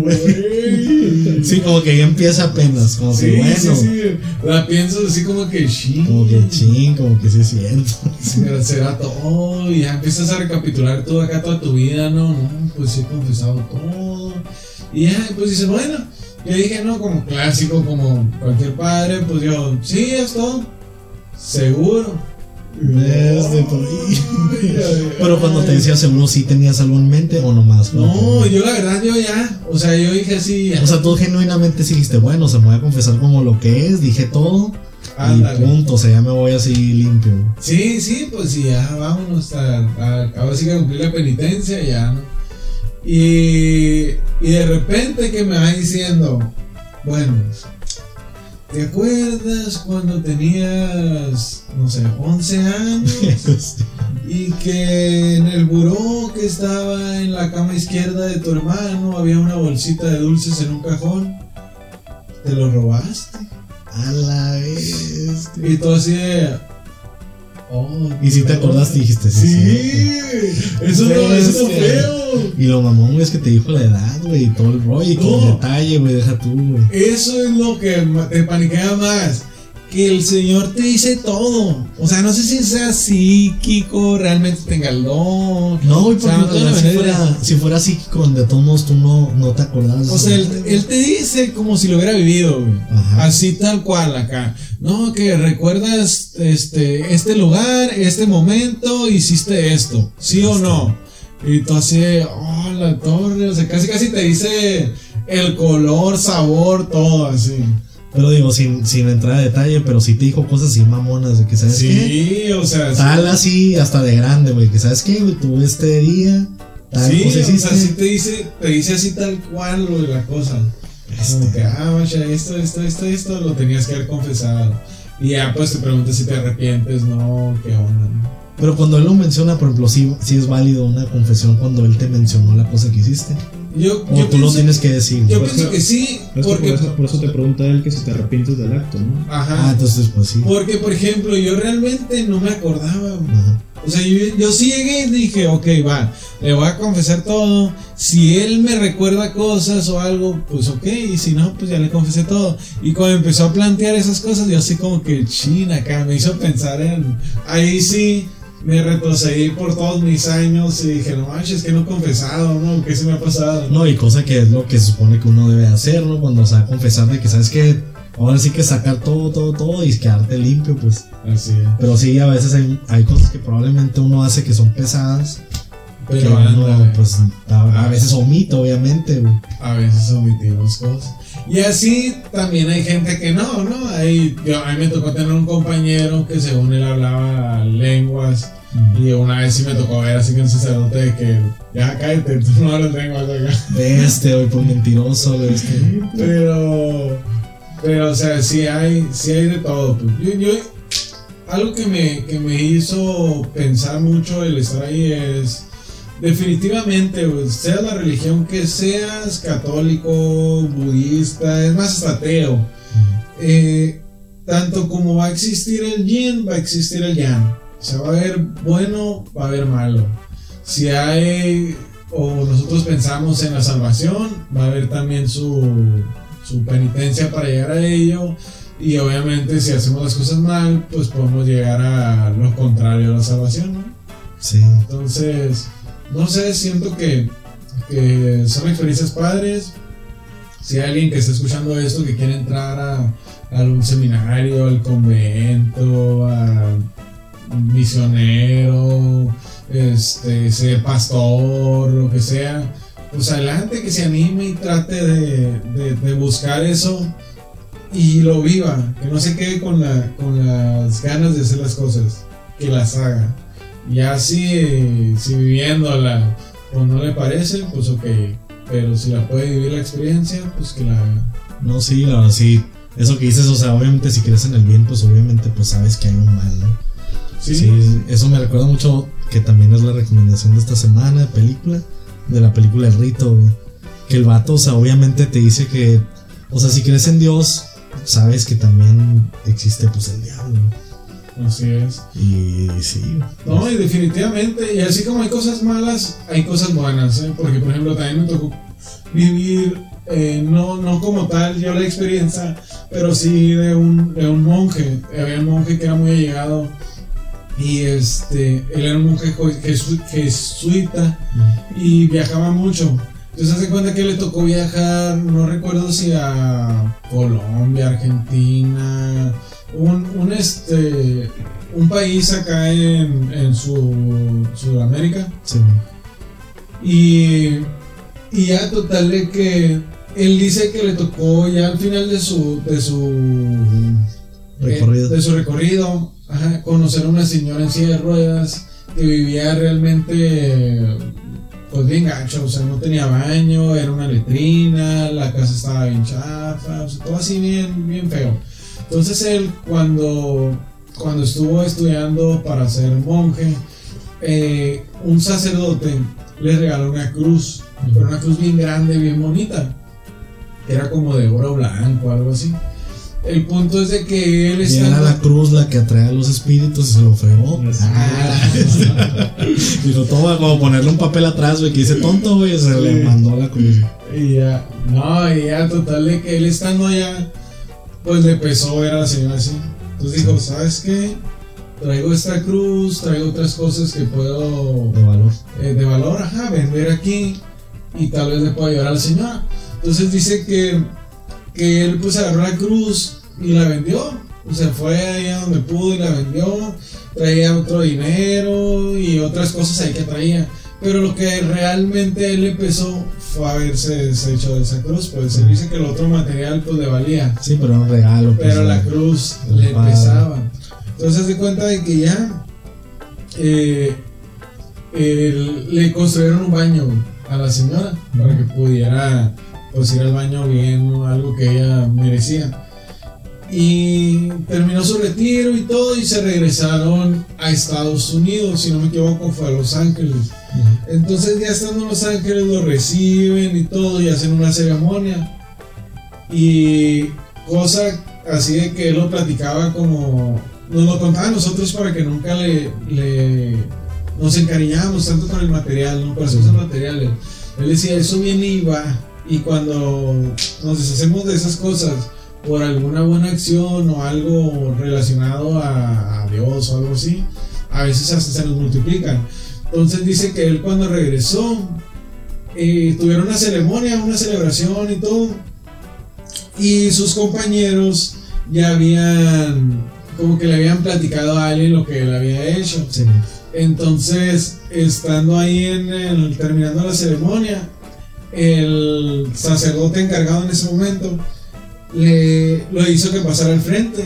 güey. Sí, como que ya empieza apenas, como Sí, que bueno. sí, sí. La piensas así como que sí. Como que ching, como que sí siento. Será, será todo, y ya empiezas a recapitular todo acá, toda tu vida, no, no, pues sí he confesado todo. Y ya, pues dices, bueno, yo dije, no, como clásico, como cualquier padre, pues yo, sí, es todo, seguro. Desde Pero cuando te decía seguro, ¿sí tenías algo en mente o nomás? No, yo la verdad, yo ya, o sea, yo dije así, O sea, tú genuinamente sí dijiste, bueno, se me voy a confesar como lo que es, dije todo ándale. y punto, o sea, ya me voy así limpio. Sí, sí, pues sí, ya vámonos a, a, ahora sí que a cumplir la penitencia, ya, ¿no? Y, y de repente que me va diciendo, bueno, ¿te acuerdas cuando tenías, no sé, 11 años? Y que en el buró que estaba en la cama izquierda de tu hermano había una bolsita de dulces en un cajón. ¿Te lo robaste? A la vez. Y tú así de... Oh, Y si te acordaste, dijiste, sí. Sí, eso no, eso es lo Bestia. feo. Y lo mamón, güey, es que te dijo la edad, güey, y todo el rollo, y con No. detalle, güey, deja tú, güey. Eso es lo que te paniquea más. Que el Señor te dice todo. O sea, no sé si sea psíquico, realmente tenga el don. No, güey, O porque sea, no si, fuera, si fuera psíquico, de todos modos tú no, no te acordabas. O sea, él, te dice como si lo hubiera vivido, güey. Ajá. Así tal cual acá. No, que recuerdas este, este lugar, este momento, hiciste esto. ¿Sí o no? Y tú así, oh, la torre. O sea, casi casi te dice el color, sabor, todo así. Pero digo, sin, sin entrar a detalle, pero sí te dijo cosas así mamonas, de que, ¿sabes qué? Sí, o sea, sí. Tal así, hasta de grande, güey, que, ¿sabes qué, güey? Tú este día, tal Sí, cosa o sea, sí te dice, te dice así tal cual lo de la cosa. Este. Como que, ah, macha, esto, esto, esto, esto lo tenías que haber confesado. Y ya pues te preguntas si te arrepientes, no, qué onda, ¿no? Pero cuando él lo menciona, por ejemplo, sí, sí es válido una confesión cuando él te mencionó la cosa que hiciste. Yo, O yo tú lo pienso- tienes que decir. Yo pienso que sí, porque. por, eso, por eso te pregunta él que si te arrepientes del acto, ¿no? Ah, Ajá. entonces, pues sí. Porque, por ejemplo, yo realmente no me acordaba. Ajá. O sea, yo, yo sí llegué y dije, ok, va, le voy a confesar todo. Si él me recuerda cosas o algo, pues ok, y si no, pues ya le confesé todo. Y cuando empezó a plantear esas cosas, yo así como que china acá, me hizo pensar en. Ahí sí me retrocedí por todos mis años y dije, no manches, que no he confesado, ¿no? ¿Qué se me ha pasado? No, y cosa que es lo que se supone que uno debe hacer, ¿no? Cuando se va a confesar de que, ¿sabes qué? Ahora sí que sacar todo, todo, todo y quedarte limpio, pues. Así es. Pero sí, a veces hay, hay cosas que probablemente uno hace que son pesadas. que Pero uno, ándale. pues, a, a veces omite, obviamente, güey. A veces omitimos cosas. Y así también hay gente que no, ¿no? Hay, yo, a mí me tocó tener un compañero que según él hablaba lenguas. Y una vez sí me tocó ver así que un sacerdote de que ya cállate, tú no hablas lenguas acá. Este, güey, pues mentiroso. Este. Pero, pero o sea, sí hay, sí hay de todo. pues. Yo, yo- algo que me, que me hizo pensar mucho el estar ahí es definitivamente, sea la religión que seas, católico, budista, es más hasta ateo, eh, tanto como va a existir el yin, va a existir el yang. O sea, va a haber bueno, va a haber malo. Si hay, o nosotros pensamos en la salvación, va a haber también su, su penitencia para llegar a ello. Y obviamente si hacemos las cosas mal, pues podemos llegar a lo contrario a la salvación, ¿no? Sí. Entonces, no sé, siento que, que son experiencias padres. Si hay alguien que está escuchando esto que quiere entrar a, un seminario, al convento, a misionero, este, ser pastor, lo que sea, pues adelante que se anime y trate de, de- de buscar eso y lo viva, que no se quede con, la, con las ganas de hacer las cosas, que las haga. Ya si, si viviéndola o no le parece, pues ok. Pero si la puede vivir la experiencia, pues que la haga. No, sí, la verdad, sí. eso que dices, o sea, obviamente si crees en el bien, pues obviamente pues sabes que hay un mal, ¿no? Sí. eso me recuerda mucho que también es la recomendación de esta semana de película, de la película El Rito, güey. Que el vato, o sea, obviamente te dice que, o sea, si crees en Dios, sabes que también existe pues el diablo. Así es. Y sí. No, y definitivamente, y así como hay cosas malas, hay cosas buenas, ¿eh? Porque, por ejemplo, también me tocó vivir, eh, no, no como tal yo la experiencia, pero sí de un, de un monje. Había un monje que era muy allegado y este, él era un monje jesuita y viajaba mucho. Entonces hace cuenta que le tocó viajar, no recuerdo si a Colombia, Argentina, un, un este un país acá en, en su, Sudamérica. Sí. Y, y ya total de que él dice que le tocó ya al final de su de su recorrido, de su recorrido conocer a una señora en silla de ruedas que vivía realmente pues bien gacho, o sea, no tenía baño, era una letrina, la casa estaba bien chafa, todo así bien, bien feo. Entonces él cuando, cuando estuvo estudiando para ser monje, eh, un sacerdote le regaló una cruz, pero una cruz bien grande, bien bonita. Era como de oro blanco, algo así. El punto es de que él está. Era la cruz la que atrae a los espíritus y se lo fregó. Ah, Dijo, toma, como ponerle un papel atrás, güey, que dice tonto, güey, se le mandó la cruz. Y ya, no, y ya, total, de que él estando allá, pues le pesó ver a la señora así. Entonces dijo, ¿sabes qué? Traigo esta cruz, traigo otras cosas que puedo. De valor. Eh, de valor, ajá, vender aquí y tal vez le pueda ayudar a la señora. Entonces dice que que él pues agarró la cruz y la vendió. O sea, fue allá donde pudo y la vendió. Traía otro dinero y otras cosas ahí que traía. Pero lo que realmente él le pesó fue haberse deshecho de esa cruz. Pues él dice que el otro material pues le valía. Sí, pero un regalo. Pues, pero la cruz le pesaba. Entonces se cuenta de que ya eh, le construyeron un baño a la señora para que pudiera pues ir al baño bien, algo que ella merecía. Y terminó su retiro y todo y se regresaron a Estados Unidos, si no me equivoco fue a Los Ángeles. Entonces ya estando en Los Ángeles lo reciben y todo y hacen una ceremonia. Y cosa así de que él lo platicaba como nos lo contaba a nosotros para que nunca le, le nos encariñábamos tanto con el material, ¿no? Con cosas materiales. Él decía, eso viene y va y cuando nos deshacemos de esas cosas por alguna buena acción o algo relacionado a, Dios o algo así, a veces hasta se nos multiplican. Entonces dice que él cuando regresó, eh, tuvieron una ceremonia, una celebración y todo, y sus compañeros ya habían, como que le habían platicado a alguien lo que él había hecho. Entonces, estando ahí en el, terminando la ceremonia, el sacerdote encargado en ese momento le lo hizo que pasara al frente.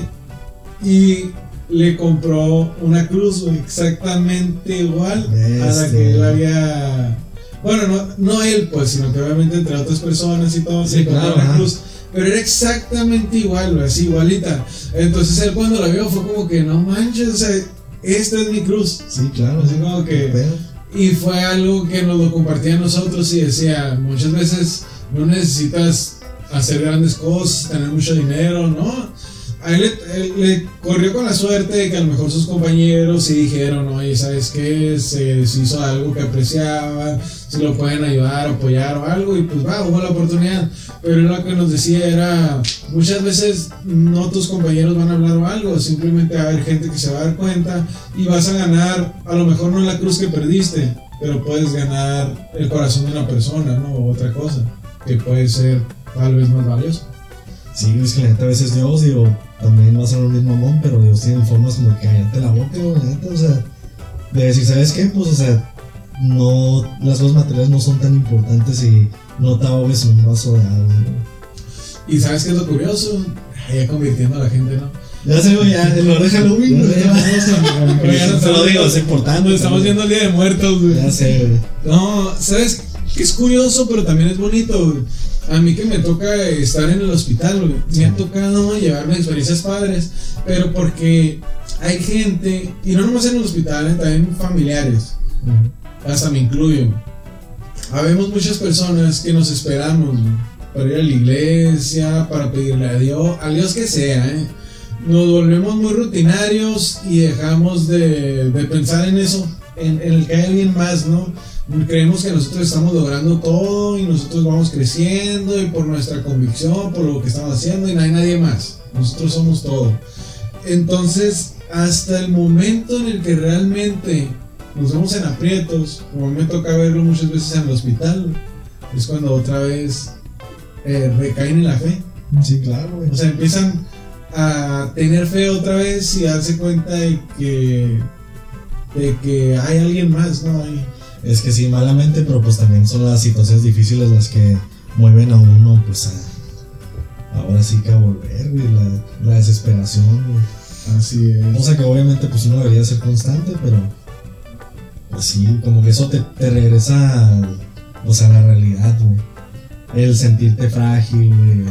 Y le compró una cruz exactamente igual a la que él había bueno no, no él pues sino que obviamente entre otras personas y todo se compró una cruz pero era exactamente igual así igualita. Entonces él cuando la vio fue como que no manches o sea esta es mi cruz sí claro así como que y fue algo que nos lo compartía a nosotros y decía, muchas veces no necesitas hacer grandes cosas, tener mucho dinero, ¿no? A él, le corrió con la suerte de que a lo mejor sus compañeros sí dijeron, oye, ¿sabes qué? Se, hizo algo que apreciaba, si lo pueden ayudar, apoyar o algo, y pues va, hubo la oportunidad. Pero lo que nos decía era, muchas veces no tus compañeros van a hablar o algo, simplemente va a haber gente que se va a dar cuenta y vas a ganar, a lo mejor no la cruz que perdiste, pero puedes ganar el corazón de una persona, ¿no? O otra cosa, que puede ser tal vez más valioso. Sí, es que la gente a veces Dios, digo, también va a ser un mismo mamón, pero Dios tiene formas como que callarte la boca, neta, o sea, de decir, ¿sabes qué? Pues, o sea, no, las cosas materiales no son tan importantes y no te ahogues en un vaso de agua, Y ¿sabes qué es lo curioso? Ya convirtiendo a la gente, ¿no? Ya sé, güey, ya, lo de Halloween, güey. Te lo digo, es importante. Estamos viendo el Día de Muertos, güey. Ya sé, güey. No, ¿sabes qué es curioso, pero también es bonito, güey? A mí que me toca estar en el hospital, me ha tocado llevarme experiencias padres, pero porque hay gente, y no nomás en el hospital, eh, también familiares, hasta me incluyo. Habemos muchas personas que nos esperamos para ir a la iglesia, para pedirle a Dios, a Dios que sea, ¿eh? Nos volvemos muy rutinarios y dejamos de, de pensar en eso, en, en el que hay alguien más, ¿no? Creemos que nosotros estamos logrando todo y nosotros vamos creciendo y por nuestra convicción, por lo que estamos haciendo y no hay nadie más. Nosotros somos todo. Entonces, hasta el momento en el que realmente nos vemos en aprietos, como me toca verlo muchas veces en el hospital, es cuando otra vez eh, recaen en la fe. Sí, claro, güey. O sea, empiezan a tener fe otra vez y a darse cuenta de que, de que hay alguien más, ¿no? Hay- Es que sí, malamente, pero pues también son las situaciones difíciles las que mueven a uno, pues a. Ahora sí que a volver, güey. La, la desesperación, güey. así es. O sea que obviamente, pues uno debería ser constante, pero. Pues sí, como que eso te, te regresa. O sea, a la realidad, güey. El sentirte frágil, güey. El,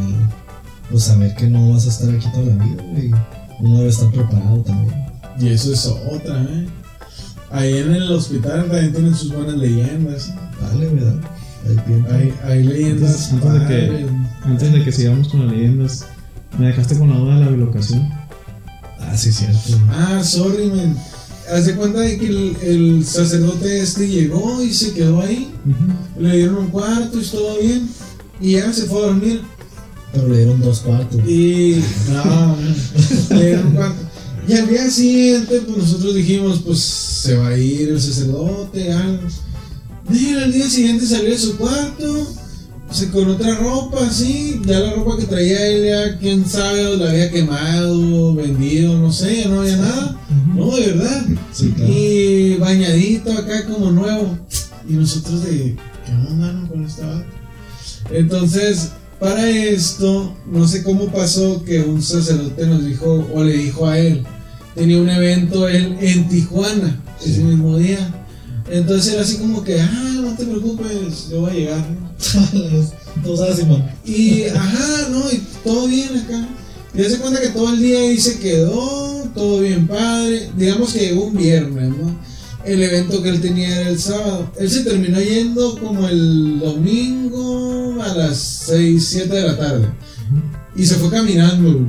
pues saber que no vas a estar aquí toda la vida, güey. Uno debe estar preparado también. Y eso es otra, ¿eh? Ahí en el hospital también tienen sus buenas leyendas. Dale, ¿verdad? Hay tiempo. Hay, hay leyendas. Antes- antes de que-. Antes de que sigamos con las leyendas, me dejaste con la duda de la bilocación. Ah, sí, cierto. Ah, sorry, man. Haz de cuenta de que el, el sacerdote este llegó y se quedó ahí. Le dieron un cuarto y todo bien. Y ya se fue a dormir. Pero le dieron dos cuartos. Y. No, le dieron un cuarto. Y al día siguiente, pues nosotros dijimos, pues se va a ir el sacerdote, algo. Mira, al día siguiente salió de su cuarto, se con otra ropa, así. Ya la ropa que traía él, ya quién sabe, la había quemado, vendido, no sé, ya no había nada. No, de verdad. Sí, claro. Y bañadito acá como nuevo. Y nosotros de, ¿qué onda no, con esta vaca? Entonces, para esto, no sé cómo pasó que un sacerdote nos dijo, o le dijo a él, tenía un evento él en Tijuana ese mismo día. Entonces era así como que, ah, no te preocupes, yo voy a llegar. sabes, Simón. Y, ajá, no, y todo bien acá. Y hace cuenta que todo el día ahí se quedó, todo bien padre. Digamos que llegó un viernes, ¿no? El evento que él tenía era el sábado. Él se terminó yendo como el domingo a las 6, 7 de la tarde. Y se fue caminando.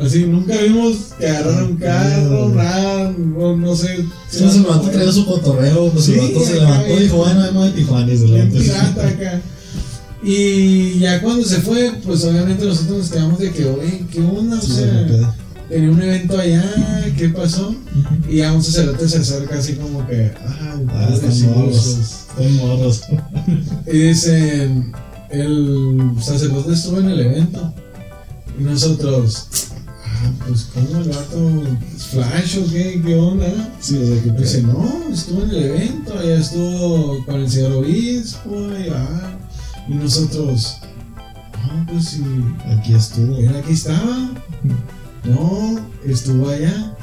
Así, nunca vimos que agarraron un carro, nada, no, no sé. Si no se levantó, traía su cotorreo, pues Sí, el vato se levantó y dijo, bueno, vamos de Tijuana y se levantó. pirata acá. Y ya cuando se fue, pues obviamente nosotros nos quedamos de que, oye, ¿qué onda? O Sí, sea, tenía un evento allá, ¿qué pasó? Y ya un sacerdote se acerca así como que, ah, Ah, están morros. Están morros. Y dicen, el sacerdote estuvo en el evento. Y nosotros, ah, pues, ¿cómo el vato? ¿Es ¿Flash o qué? ¿Qué onda? Sí, o sea, que Dice, no, estuvo en el evento, allá estuvo con el señor obispo, y, ah, y nosotros, no, pues sí, aquí estuvo. él aquí estaba, no, estuvo allá,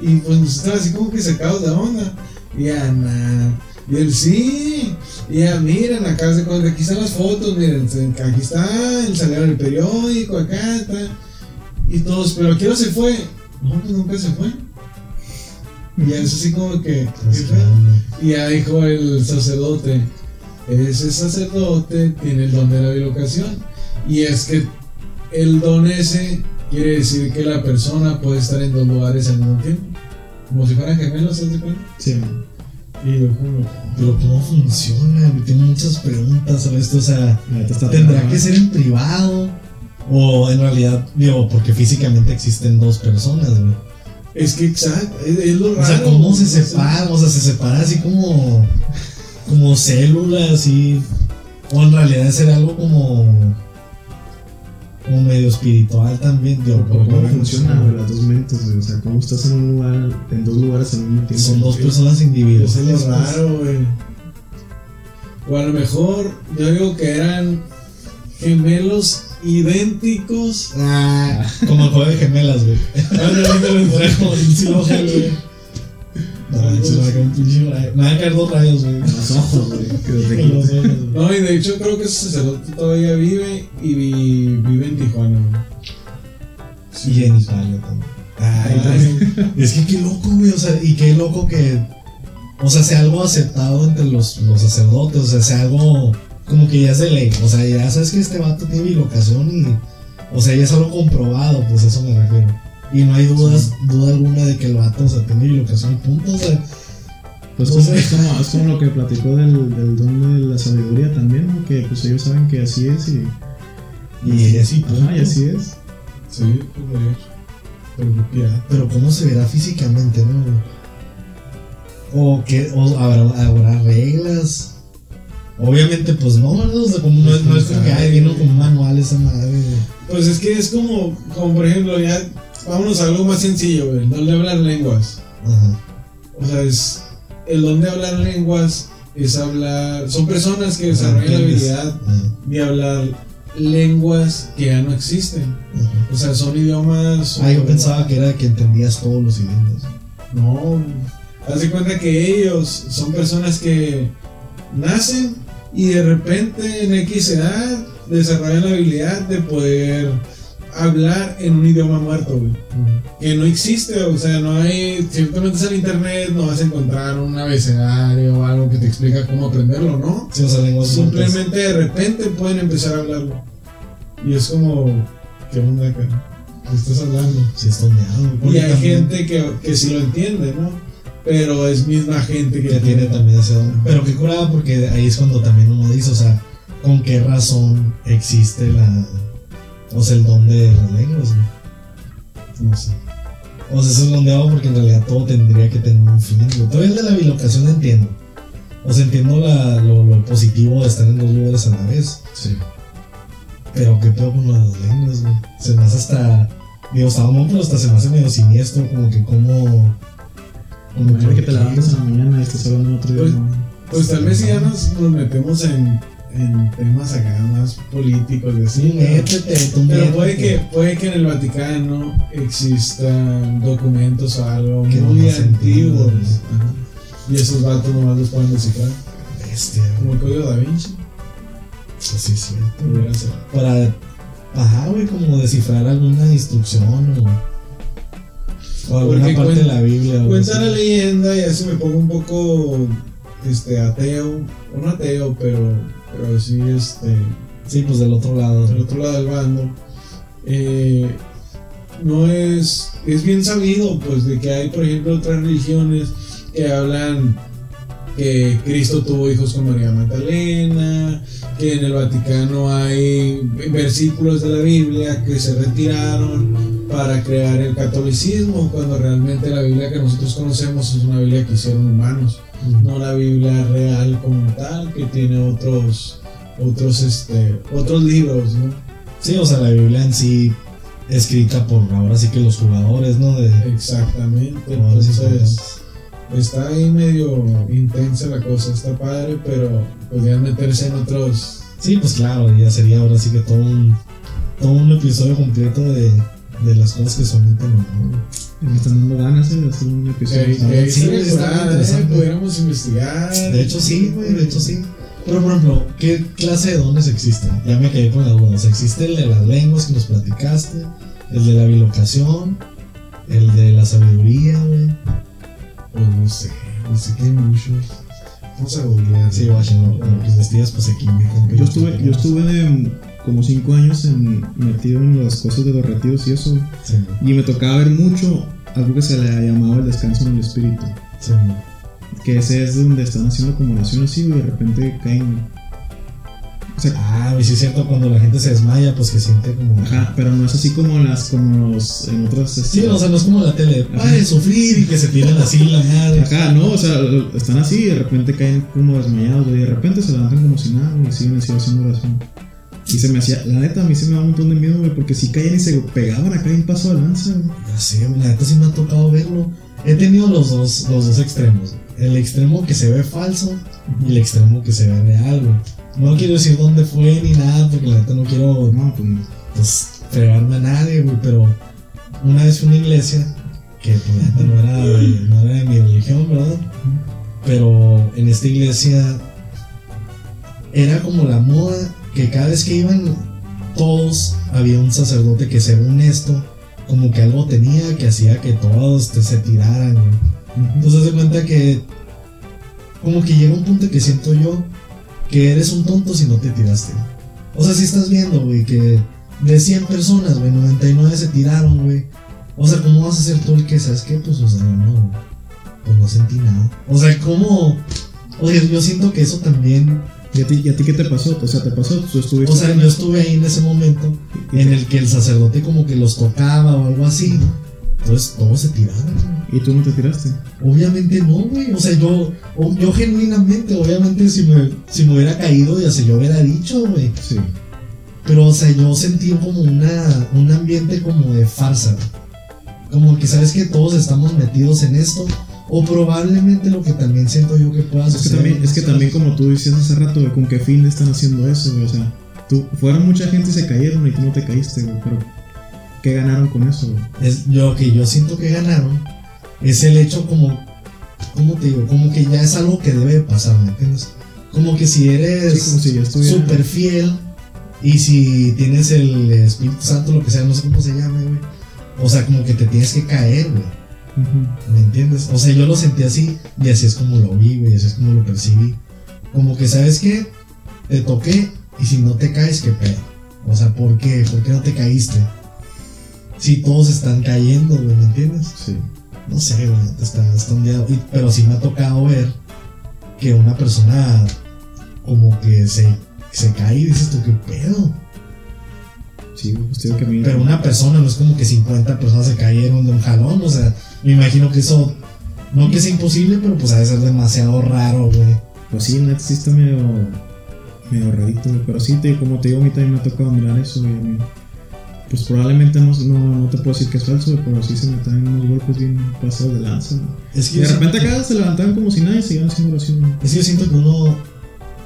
y pues nosotros así como que sacados de onda, y ya, nah, y él sí, y ya, miren, acá, se- aquí están las fotos, miren, aquí está, el salió en el periódico, acá está, y todos, pero ¿a qué hora se fue? No, pues nunca se fue. Y es así como que. Y ya dijo el sacerdote, ese sacerdote tiene el don de la bilocación. Y es que el don ese quiere decir que la persona puede estar en dos lugares al mismo tiempo. Como si fueran gemelos, ¿se cuenta? Sí. Y yo como, Pero ¿cómo funciona? Tengo muchas preguntas sobre esto. O sea, ¿tendrá que ser en privado? O en realidad, digo, porque físicamente existen dos personas, güey. es que exacto, es, es lo raro. O sea, ¿cómo se o sea, separan? O sea, se separa así como. como células, así. O en realidad será algo como. como medio espiritual también, digo, ¿Cómo, porque funciona güey, las dos mentes, güey? O sea, ¿cómo estás en un lugar, en dos lugares al mismo tiempo? Son dos personas Eso individuales. es lo pues. raro, güey. O a lo mejor, yo digo que eran gemelos idénticos. Ah, como el juego de gemelas, güey. Como. Me van a caer dos rayos, güey. Los ojos, güey. No, y de hecho creo que ese sacerdote todavía vive y vi- vive en Tijuana. güey. Y en Italia también. Ay, también. Es que qué loco, güey. O sea, y qué loco que. O sea, sea algo aceptado entre los, los sacerdotes. O sea, sea algo como que ya es de ley. O sea, ya sabes que este vato tiene bilocación y. O sea, ya es algo comprobado, pues a eso me refiero. Y no hay dudas, duda alguna de que el vato, o sea, tiene bilocación y punto. O sea, Pues es, como, es como lo que platicó del, del don de la sabiduría también, ¿no? Que pues ellos saben que así es y. y es y Ajá, y punto. así es. Sí, pues. Pero pirata. Pero cómo se verá físicamente, ¿no? O que o habrá, habrá reglas. Obviamente, pues no, ¿verdad? O sea, como no, es- no es como que ay, vino con un manual esa madre. Pues es que es como, como por ejemplo, ya vámonos a algo más sencillo, güey. El don de hablar lenguas. Ajá. O sea, es. El don de hablar lenguas es hablar. Son personas que desarrollan la habilidad Ajá, de hablar lenguas que ya no existen. ajá. O sea, son idiomas. Ah, yo pensaba que era que entendías todos los idiomas. No, haz de cuenta que ellos son personas que nacen y de repente en X edad desarrollan la habilidad de poder hablar en un idioma muerto, güey. Que no existe, o sea, no hay. Si tú te metes al internet, no vas a encontrar un abecedario o algo que te explica cómo aprenderlo, ¿no? Sí, o sea, lenguas muertas. Simplemente de repente pueden empezar a hablarlo. Y es como. ¿Qué onda acá? ¿Qué estás hablando? Sí, es Y hay también- gente que, que sí lo entiende, ¿no? Pero es misma gente que, tiene también ese don. Pero qué curada porque ahí es cuando también uno dice, o sea, ¿con qué razón existe la. O sea, el don de las lenguas, güey? No sé. O sea, eso es donde hago porque en realidad todo tendría que tener un fin, güey. Todavía el de la bilocación entiendo. O sea, entiendo la- lo, lo positivo de estar en dos lugares a la vez. Sí. Pero qué pedo con las lenguas, güey. Se me hace hasta. Digo, estaba mal, pero hasta se me hace medio siniestro, como que como. Imagínate que te levantas en la mañana y estás hablando otro Pues- idioma. Pues tal vez si ya nos, nos metemos en, en temas acá más políticos y así. Métete, tú Pero puede que, puede que en el Vaticano existan documentos o algo Que muy antiguos. Ajá. Y esos vatos nomás los pueden descifrar. Bestia, Como el código da Vinci. Sí, sí, sí. Pudiera ser. Para. Ajá, güey, como descifrar alguna instrucción o. O alguna Porque parte de la Biblia. Cuenta así. la leyenda y así me pongo un poco este ateo, o no ateo, pero, pero sí este Sí, pues del otro lado. del otro lado del bando. eh, no es es bien sabido pues de que hay por ejemplo otras religiones que hablan que Cristo tuvo hijos con María Magdalena, que en el Vaticano hay versículos de la Biblia que se retiraron para crear el catolicismo, cuando realmente la Biblia que nosotros conocemos es una Biblia que hicieron humanos, no la Biblia real como tal, que tiene otros otros este otros libros, ¿no? Sí, o sea, la Biblia en sí, escrita por ahora sí que los jugadores, ¿no? De, Exactamente, entonces está ahí medio intensa la cosa, está padre, pero podrían meterse en otros Sí, pues claro, ya sería ahora sí que todo un, todo un episodio completo de, de las cosas que son ítem, ¿no? Me están dando ganas de hacer un episodio. que ¿sabes? sí, sí, está pudiéramos investigar. De hecho sí, güey, de hecho sí. Pero por ejemplo, ¿qué clase de dones existen? Ya me quedé con la duda. O sea, existe el de las lenguas que nos platicaste, el de la bilocación, el de la sabiduría, güey. Pues no sé, no sé que hay muchos. Vamos a googlear. Sí, lo, lo que investigas, pues aquí me Yo estuve, yo estuve em, como 5 años en- metido en las cosas de los retiros y eso. Sí, Y me tocaba ver mucho algo que se le llamaba el descanso en el espíritu. sí, Que ese es donde están haciendo oraciones así, y de repente caen. O sea, Ah, y sí es cierto, cuando la gente se desmaya, pues que siente como... ajá, pero no es así como las, como los, en otras. Sí, este, o sea, no es como la tele, pare de sufrir y que se tiran así la madre. Ajá, no, o sea, están así y de repente caen como desmayados, y de repente se levantan como si nada, y siguen así haciendo oración. Y se me hacía, la neta, a mí se me da un montón de miedo, güey, porque si caían y se pegaban acá en paso de lanza, güey. Güey, la neta sí me ha tocado verlo. He tenido los dos, los dos extremos. El extremo que se ve falso y el extremo que se ve real, güey. No quiero decir dónde fue ni nada, porque la neta no quiero No, pues pues, fregarme a nadie, güey, pero una vez fui a una iglesia que pues, la neta no era, de, no era de mi religión, ¿verdad? Pero en esta iglesia era como la moda que cada vez que iban todos había un sacerdote que según esto como que algo tenía que hacía que todos te- se tiraran. Entonces se cuenta que como que llega un punto que siento yo que eres un tonto si no te tiraste. O sea, si estás viendo, güey, que de 100 personas, güey, 99 se tiraron, güey. O sea, ¿cómo vas a ser tú el que sabes qué? Pues, o sea, no, pues no sentí nada. O sea, ¿cómo? Oye, yo siento que eso también. ¿Y a, ti, ¿Y a ti qué te pasó? O sea, ¿te pasó? ¿Tú estuviste O sea, yo estuve ahí en ese momento en el que el sacerdote como que los tocaba o algo así. Entonces todos se tiraron. güey. ¿Y tú no te tiraste? Obviamente no, güey. O sea, yo, yo genuinamente, obviamente, si me, si me hubiera caído, ya se yo hubiera dicho, güey. Sí. Pero, o sea, yo sentí como una, un ambiente como de farsa. Como que sabes que todos estamos metidos en esto. O probablemente lo que también siento yo que pueda Es que suceder. también, es que también como tú decías hace rato, ¿con qué fin están haciendo eso, güey? O sea, tú, fueron mucha gente y se cayeron y tú no te caíste, güey, pero ¿qué ganaron con eso, güey? es yo que yo siento que ganaron es el hecho como ¿cómo te digo? Como que ya es algo que debe de pasar, ¿me entiendes? Como que si eres Sí, como si súper fiel y si tienes el Espíritu Santo, lo que sea, no sé cómo se llame, güey. O sea, como que te tienes que caer, güey. ¿Me entiendes? O sea, yo lo sentí así y así es como lo vi, güey, así es como lo percibí. Como que, ¿sabes qué? Te toqué y si no te caes, ¿qué pedo? O sea, ¿por qué? ¿Por qué no te caíste? Si todos están cayendo, güey, ¿me entiendes? Sí. No sé, güey, está, está. Y- Pero sí me ha tocado ver que una persona como que se, se cae y dices tú, ¿qué pedo? Sí, pues que a. Pero una persona, no es como que 50 personas se cayeron de un jalón, o sea, me imagino que eso, no que sea imposible, pero pues ha de ser demasiado raro, güey. Pues sí, neta, sí está medio... Medio rarito, güey. Pero sí, te, como te digo, a mí también me ha tocado mirar eso, güey. a. Pues probablemente no, no, no te puedo decir que es falso, pero sí se me traen unos golpes bien pasados de lanza. Es que, de repente acá se levantaban como si nadie y seguían haciendo oración, que, es que yo siento que uno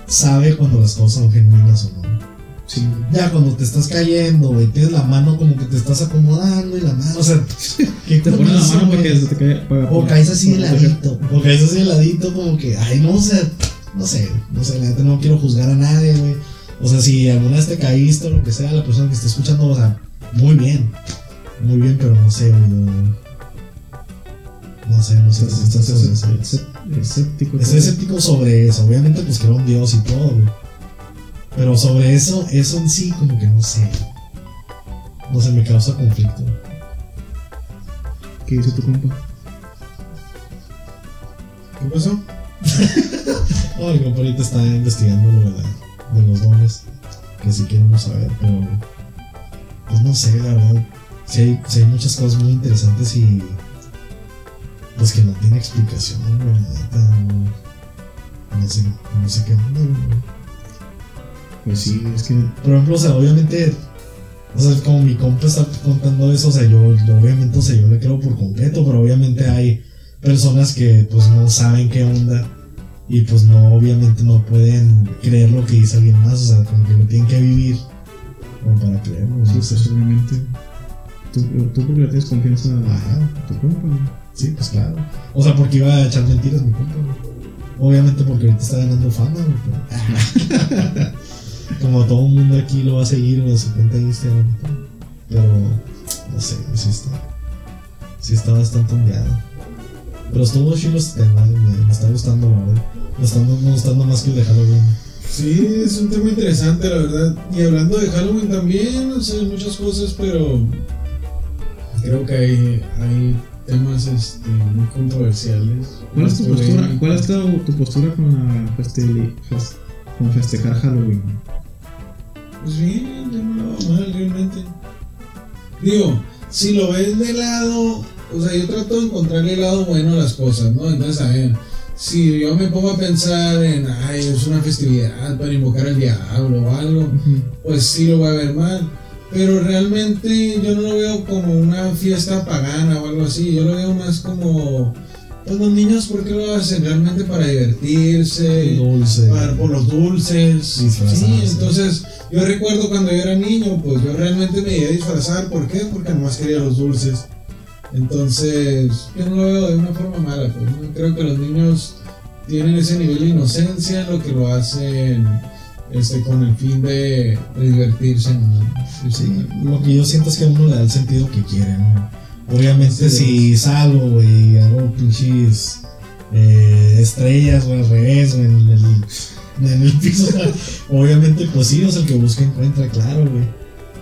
sabe cuando las cosas son genuinas o no. Sí. Ya cuando te estás cayendo, güey, tienes la mano como que te estás acomodando y la mano, o sea, ¿qué Te pones la mano para que se te caiga. para- O caes así de ladito. O caes así de ladito, como que, ay, no, o sea, no sé, no sé, la neta no quiero juzgar a nadie, güey. O sea, si alguna vez te caíste o lo que sea, la persona que está escuchando, o sea, muy bien. Muy bien, pero no sé, güey. No sé, no sé. Estás, escéptico. Estoy escéptico sobre eso. Obviamente, pues creo en Dios y todo, güey. Pero sobre eso, eso en sí, como que no sé. No sé, me causa conflicto. ¿Qué dice tu compa? ¿Qué pasó? No, el compa ahorita está investigando lo de, la- de los dones, que sí queremos saber, pero pues no sé, la verdad. Sí hay, sí hay muchas cosas muy interesantes y pues que no tiene explicación, güey, la neta, no, no sé, no sé qué onda, güey. Pues sí, es que. Por ejemplo, o sea, obviamente, o sea, como mi compa está contando eso, o sea, yo, yo obviamente, o sea, yo le creo por completo, pero obviamente hay personas que pues no saben qué onda y pues no, obviamente no pueden creer lo que dice alguien más, o sea, como que lo tienen que vivir como para creerlo, Sí, pues obviamente. Tú, tú porque le tienes confianza Ajá. a tu compa. Sí, pues claro. O sea, porque iba a echar mentiras mi compa. Obviamente porque ahorita está ganando fama, pero- Como todo el mundo aquí lo va a seguir en su cuenta de Instagram. y todo. Pero, no sé, sí está. Sí está bastante ondeado. Pero estuvo chido este tema, eh, me, me está gustando, la verdad. Me está gustando más que el de Halloween. Sí, es un tema interesante, la verdad. Y hablando de Halloween también, o sea, muchas cosas, pero creo que hay, hay temas este, muy controversiales. ¿Cuál es tu postura? ¿Cuál es tu, tu postura con la fes- con festejar Halloween? Pues bien, yo no lo veo mal realmente. Digo, si lo ves de lado, o sea, yo trato de encontrarle el lado bueno a las cosas, ¿no? Entonces, a ver, si yo me pongo a pensar en, ay, es una festividad para invocar al diablo o algo, pues sí lo voy a ver mal. Pero realmente yo no lo veo como una fiesta pagana o algo así, yo lo veo más como, pues los niños, ¿por qué lo hacen? Realmente para divertirse, Dulce. para- por los dulces. Disfrazarse. Sí, entonces yo recuerdo cuando yo era niño, pues yo realmente me iba a disfrazar, ¿por qué? Porque nomás quería los dulces. Entonces, yo no lo veo de una forma mala, pues, ¿no? Creo que los niños tienen ese nivel de inocencia, lo que lo hacen este, con el fin de, de divertirse, ¿no? Sí, lo que yo siento es que a uno le da el sentido que quiere, ¿no? Obviamente Sí. si salgo, güey, y hago pinches eh, estrellas, güey, al revés, güey, en el, en el piso, obviamente pues sí, sea, el que busca encuentra, claro, güey.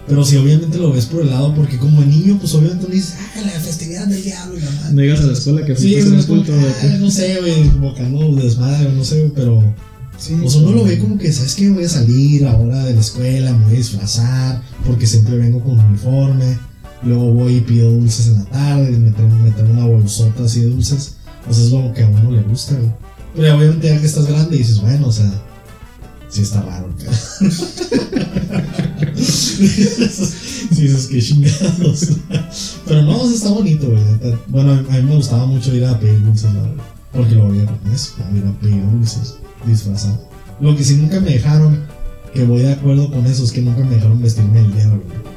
Pero si obviamente lo ves por el lado, porque como niño, pues obviamente le dices, ah, la festividad del diablo y la madre. No llegas a la escuela que Sí, fuiste en güey, el es culto, güey. ah, no sé, güey, bocando desmadre, no sé, güey, pero Sí, o sea, uno lo ve como que, ¿sabes qué? Voy a salir ahora de la escuela, me voy a disfrazar, porque siempre vengo con uniforme. Luego voy y pido dulces en la tarde, me traigo, me una bolsota así de dulces. O sea, es lo que a uno le gusta, güey. Pero obviamente ya que estás grande dices, bueno, o sea, sí está raro el sí dices, qué chingados. Pero no, o sea, está bonito, güey. Bueno, a mí me gustaba mucho ir a pedir dulces, la verdad. Porque lo veía con eso, ir a pedir dulces disfrazado. Lo que sí nunca me dejaron, que voy de acuerdo con eso, es que nunca me dejaron vestirme del diablo, güey.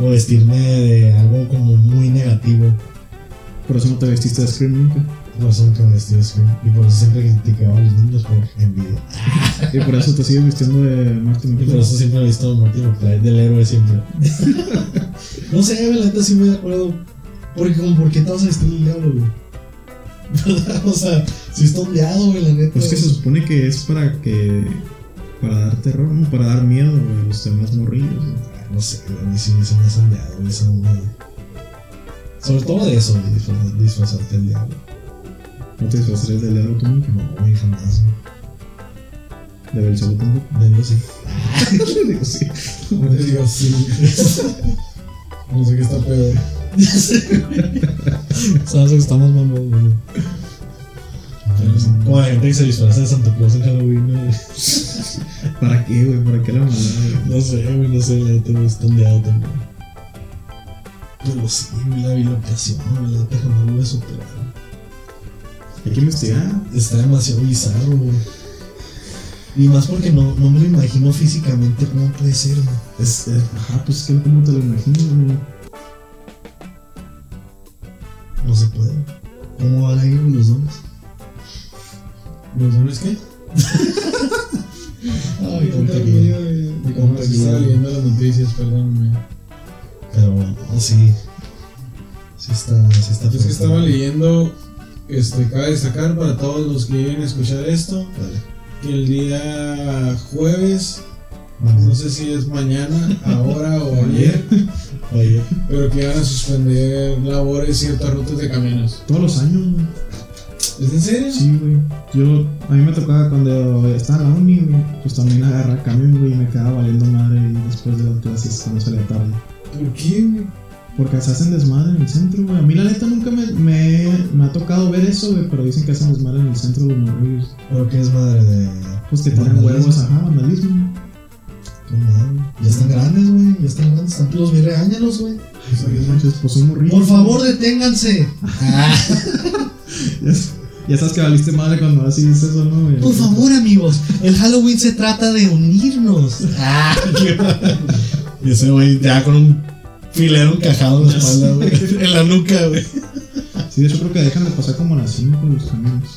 O vestirme de algo como muy negativo. Por eso no te vestiste de Scream nunca. Por eso nunca me vestí de Scream. Y por eso siempre criticaba a los niños por envidia. Y por eso te sigues vistiendo de Martin Y por McFly. eso siempre he visto a Martin McFly del héroe siempre. no sé, la neta sí me acuerdo. Porque como, ¿por qué te vas a vestir del diablo, güey? ¿Verdad? O sea, si está ondeado, güey, la neta. Pues que se supone que es para que. Para dar terror, ¿no? Para dar miedo güey, a los demás morrillos. güey. No sé, a mí sí me hace más ondeado, güey, eso no me- Sobre todo de eso, disfra- disfrazarte del diablo. No te disfrazarías del diablo tú. No, güey, jamás. De Belzebú tampoco. De Dios sí. Digo, sí. Ay, Dios, sí. no sé qué está peor. Sabes que estamos mamón, güey. Como la gente que se disfraza de Santa Claus en Halloween, güey. ¿Para qué, güey? ¿Para qué la güey? No sé, güey, no sé, la neta me está ondeado también. Pero sí, güey, la bilocación, la neta jamás lo voy a superar. Hay que investigar. Está demasiado bizarro, güey. Y más porque no, no me lo imagino físicamente cómo puede ser, güey. Es, eh, ajá, pues es que cómo te lo imaginas, güey. No se puede. ¿Cómo van a ir los dones? ¿Los dones qué? Ay, cómo se estaba leyendo las noticias, perdóname. Pero, no, sí. Sí está, sí está Es que estaba leyendo, este, cabe destacar para todos los que lleguen a escuchar esto, Dale. que el día jueves, no sé si es mañana, ahora o ayer, Oye, pero que van a suspender labores ciertas rutas de camiones. Todos los años. ¿Es en serio? Sí, güey. Yo, a mí me tocaba cuando estaba en la uni, güey, pues también agarrar camión, güey, y me quedaba valiendo madre y después de las clases cuando salía tarde. ¿Por qué, güey? Porque se hacen desmadre en el centro, güey. A mí la neta nunca me, me, me ha tocado ver eso, güey, pero dicen que hacen desmadre en el centro los morrillos. pero que es madre de. Pues que tienen huevos, ajá, vandalismo. Ya están grandes, güey. Ya están grandes. Están los vi regáñalos, güey. Pues. Por favor, deténganse. Ah, Ya, ya sabes que valiste madre cuando así dices eso, ¿no, güey? por favor, amigos. El Halloween se trata de unirnos. Ah. Y ese güey ya con un filero encajado en la espalda, güey. En la nuca, güey. Sí, de hecho creo que dejan de pasar como a las 5 los camiones.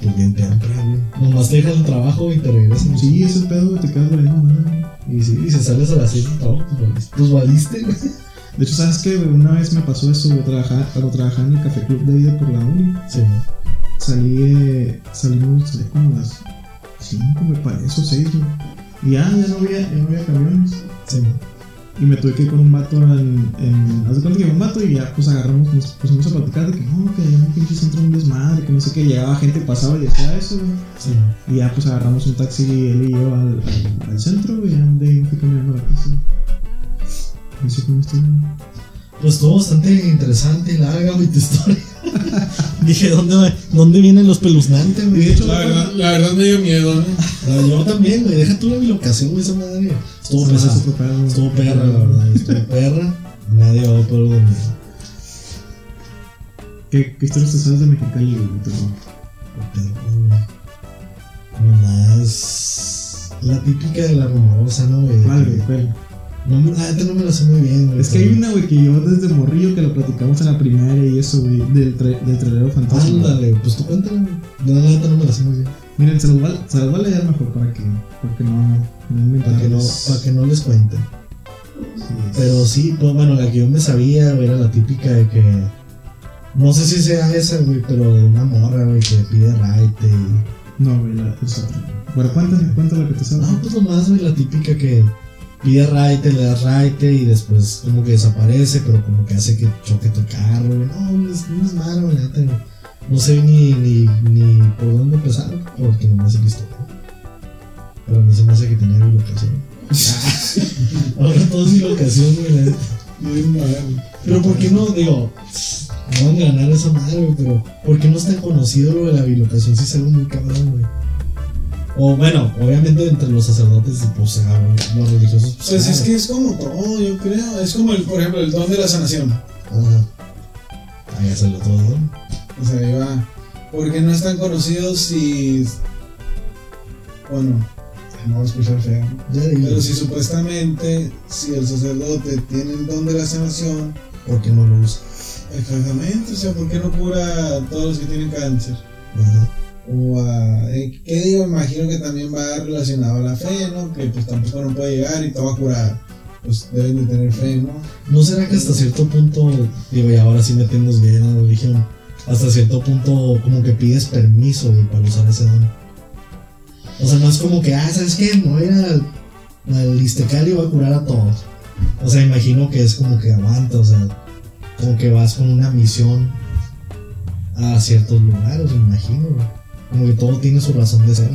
Pues bien temprano. Nomás te dejan el trabajo y te regresan. Sí, ese pedo, te quedas valiendo madre. Y sí, y si sales a las 7 del trabajo, pues valiste. Pues valiste, güey. De hecho, ¿sabes qué? Una vez me pasó eso, trabajar, cuando trabajaba en el café club de ahí de por la uni. Sí, ¿no? Salí, eh, salimos, salí como a las 5, me parece, o 6, güey. Y ya, ya no había, ya no había camiones. Sí, ¿no? Y me tuve que ir con un vato en. en haz de cuenta que un vato y ya, pues agarramos, nos pusimos a platicar de que no, que en un pinche centro un desmadre, que no sé qué. Llegaba gente, pasaba y decía eso, güey. Sí, ¿no? Y ya, pues agarramos un taxi, él y yo, al, al, al centro, güey. Ya de ahí fui caminando a la casa. Y así mi historia. Pues estuvo bastante interesante y larga, güey, tu historia. Dije, ¿dónde, ¿dónde vienen los peluznantes, güey? Hecho, La verdad, la verdad me dio miedo, ¿no? Ah, yo también, güey. Deja tú la bilocación, güey, esa madre. Estuvo pesada. estuvo perra, la verdad. Estuvo perra. Nadie va a poder dormir. ¿Qué, ¿Qué historias te sabes de Mexicali, güey? Nomás. La típica de la rumorosa, ¿no, güey? ¿Cuál, güey? ¿Cuál? No, me- la neta no me lo sé muy bien, güey. Es que hay una, güey, que yo desde morrillo que lo platicamos en la primaria y eso, güey, del, tra del trailero fantasma. Ándale, pues tú cuéntala, güey. Yo la neta no me la sé muy bien. Miren, se los, va, se los va a leer mejor para que, para que no, no Para que no, para que no les cuenten. Sí, Pero sí, pues bueno, la que yo me sabía, güey, era la típica de que. No sé si sea esa, güey, pero de una morra, güey, que pide raite y. No, güey, la, es otra. Bueno, cuéntame, cuéntame lo que te sabes. No, pues nomás, güey, la típica que pide raite, le das raite y después como que desaparece, pero como que hace que choque tu carro, güey. No, no es, no es malo, güey, güey. No sé ni, ni, ni por dónde empezar, porque no me hace la historia. Pero a mí se me hace que tenía bilocación. Ahora todo es güey, neta. Bien mal. Pero ¿por qué no? Digo, no van a ganar esa madre, güey, pero ¿por qué no es tan conocido lo de la bilocación si es algo muy cabrón, güey? O bueno, obviamente entre los sacerdotes, pues, los religiosos. Pues es claro. que es como todo, yo creo. Es como, el, por ejemplo, el don de la sanación. Ajá. Ahí ya salió todo. O sea, ahí va. Porque no es tan conocido si. Bueno, no voy a escuchar feo. Pero si supuestamente, si el sacerdote tiene el don de la sanación, ¿por qué no lo usa? exactamente, o sea, ¿por qué no cura a todos los que tienen cáncer? Ajá. O a. eh, ¿Qué digo? Imagino que también va relacionado a la fe, ¿no? Que pues tampoco no puede llegar y te va a curar. Pues deben de tener fe, ¿no? ¿No será que hasta cierto punto, digo, y ahora sí metiéndonos bien en la religión, hasta cierto punto como que pides permiso, güey, para usar ese don? O sea, no es como que, ah, ¿sabes qué? Me voy a ir al, al Istecal y a curar a todos. O sea, imagino que es como que aguanta, o sea, como que vas con una misión a ciertos lugares, me imagino, güey. Como que todo tiene su razón de ser.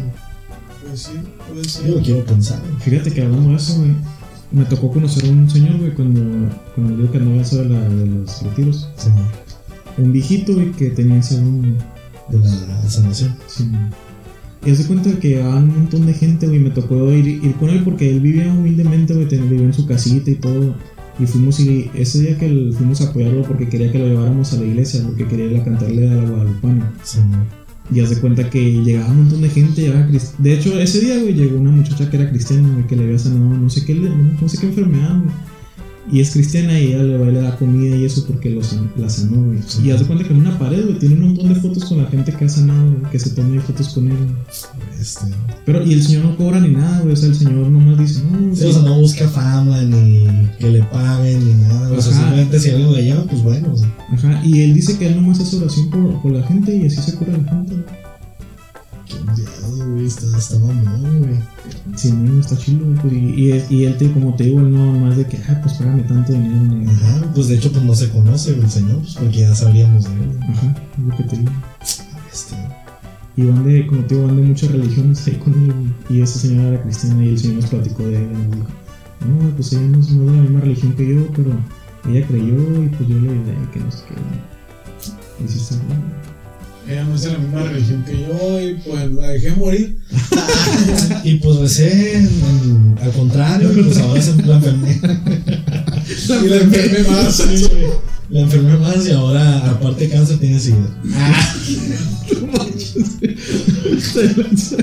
Pues sí, puede ser. Yo lo quiero pensar. Fíjate que hablando de eso, güey, me tocó conocer a un señor, güey, cuando, cuando digo que andaba eso de, la, de los retiros. Sí. Un viejito, güey, que tenía ese don, de la sanación. Sí. Y hace cuenta que llegaban un montón de gente, güey. Me tocó ir, ir con él porque él vivía humildemente, güey. tenía- Vivía en su casita y todo. Y fuimos y ese día que el- fuimos a apoyarlo porque quería que lo lleváramos a la iglesia, porque quería ir a cantarle a la guadalupana. Sí. Y hace cuenta que llegaba un montón de gente. llegaba de hecho, ese día, güey, llegó una muchacha que era cristiana, güey, que le había sanado no sé qué, no, no sé qué enfermedad, güey. Y es cristiana y ella le va y le da comida y eso porque lo san- la sanó, güey. Sí. Y hace cuenta que en una pared, güey, tiene un montón de fotos con la gente que ha sanado, güey, que se toma fotos con él. Este, Pero, y el señor no cobra ni nada, güey. O sea, el señor nomás dice, no, Sí, sí. o sea, no busca fama ni que le paguen ni nada. O sea, simplemente si alguien le llama, pues bueno. O sea, Ajá. Y él dice que él nomás hace oración por, por la gente y así se cura la gente, güey. Qué enviado, güey. Está, está mamón, güey. Sí, no, está chido, güey. y, y, es- y él, te, como te digo, él no más de que, ah, pues págame tanto dinero, ni. Ajá, pues de hecho, pues no se conoce güey, el señor, pues porque ya sabríamos de él. Ajá, es lo que te digo. Este, Y van de, como te digo, van de muchas religiones ahí con él. güey. Y esa señora era cristiana y el señor nos platicó de y dijo, no, pues ella no es, de la misma religión que yo, pero ella creyó y pues yo le ayudé que no sé qué. Y sí está. Ella no es de la misma religión que yo y pues la dejé morir. y pues en- al contrario, y pues ahora se la enfermé. Y la enfermé más. Sí. La enfermé más y ahora, aparte de cáncer, tiene sida.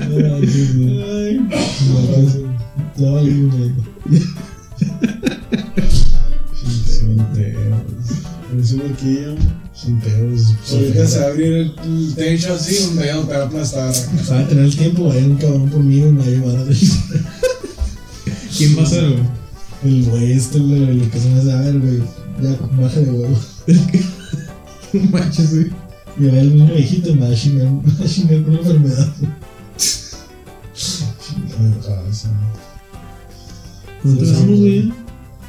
Güey. Ay, Pues, sin pedos. Parece un loquillo. Sin pedos. Ahorita se va a abrir el, el techo así, un dedo te va a aplastar. Sabe tener el tiempo, va a ir un cabrón por mí y me va a llevar a ¿Quién va a ser, güey? El güey, este, güey, lo que se me hace, a ver, güey, ya, bájale, huevo. No manches, güey. Y a ver el niño viejito y me va a chingar, me va a chingar con la enfermedad. Chingada raza. Nosotros Sí, vamos, sí. güey.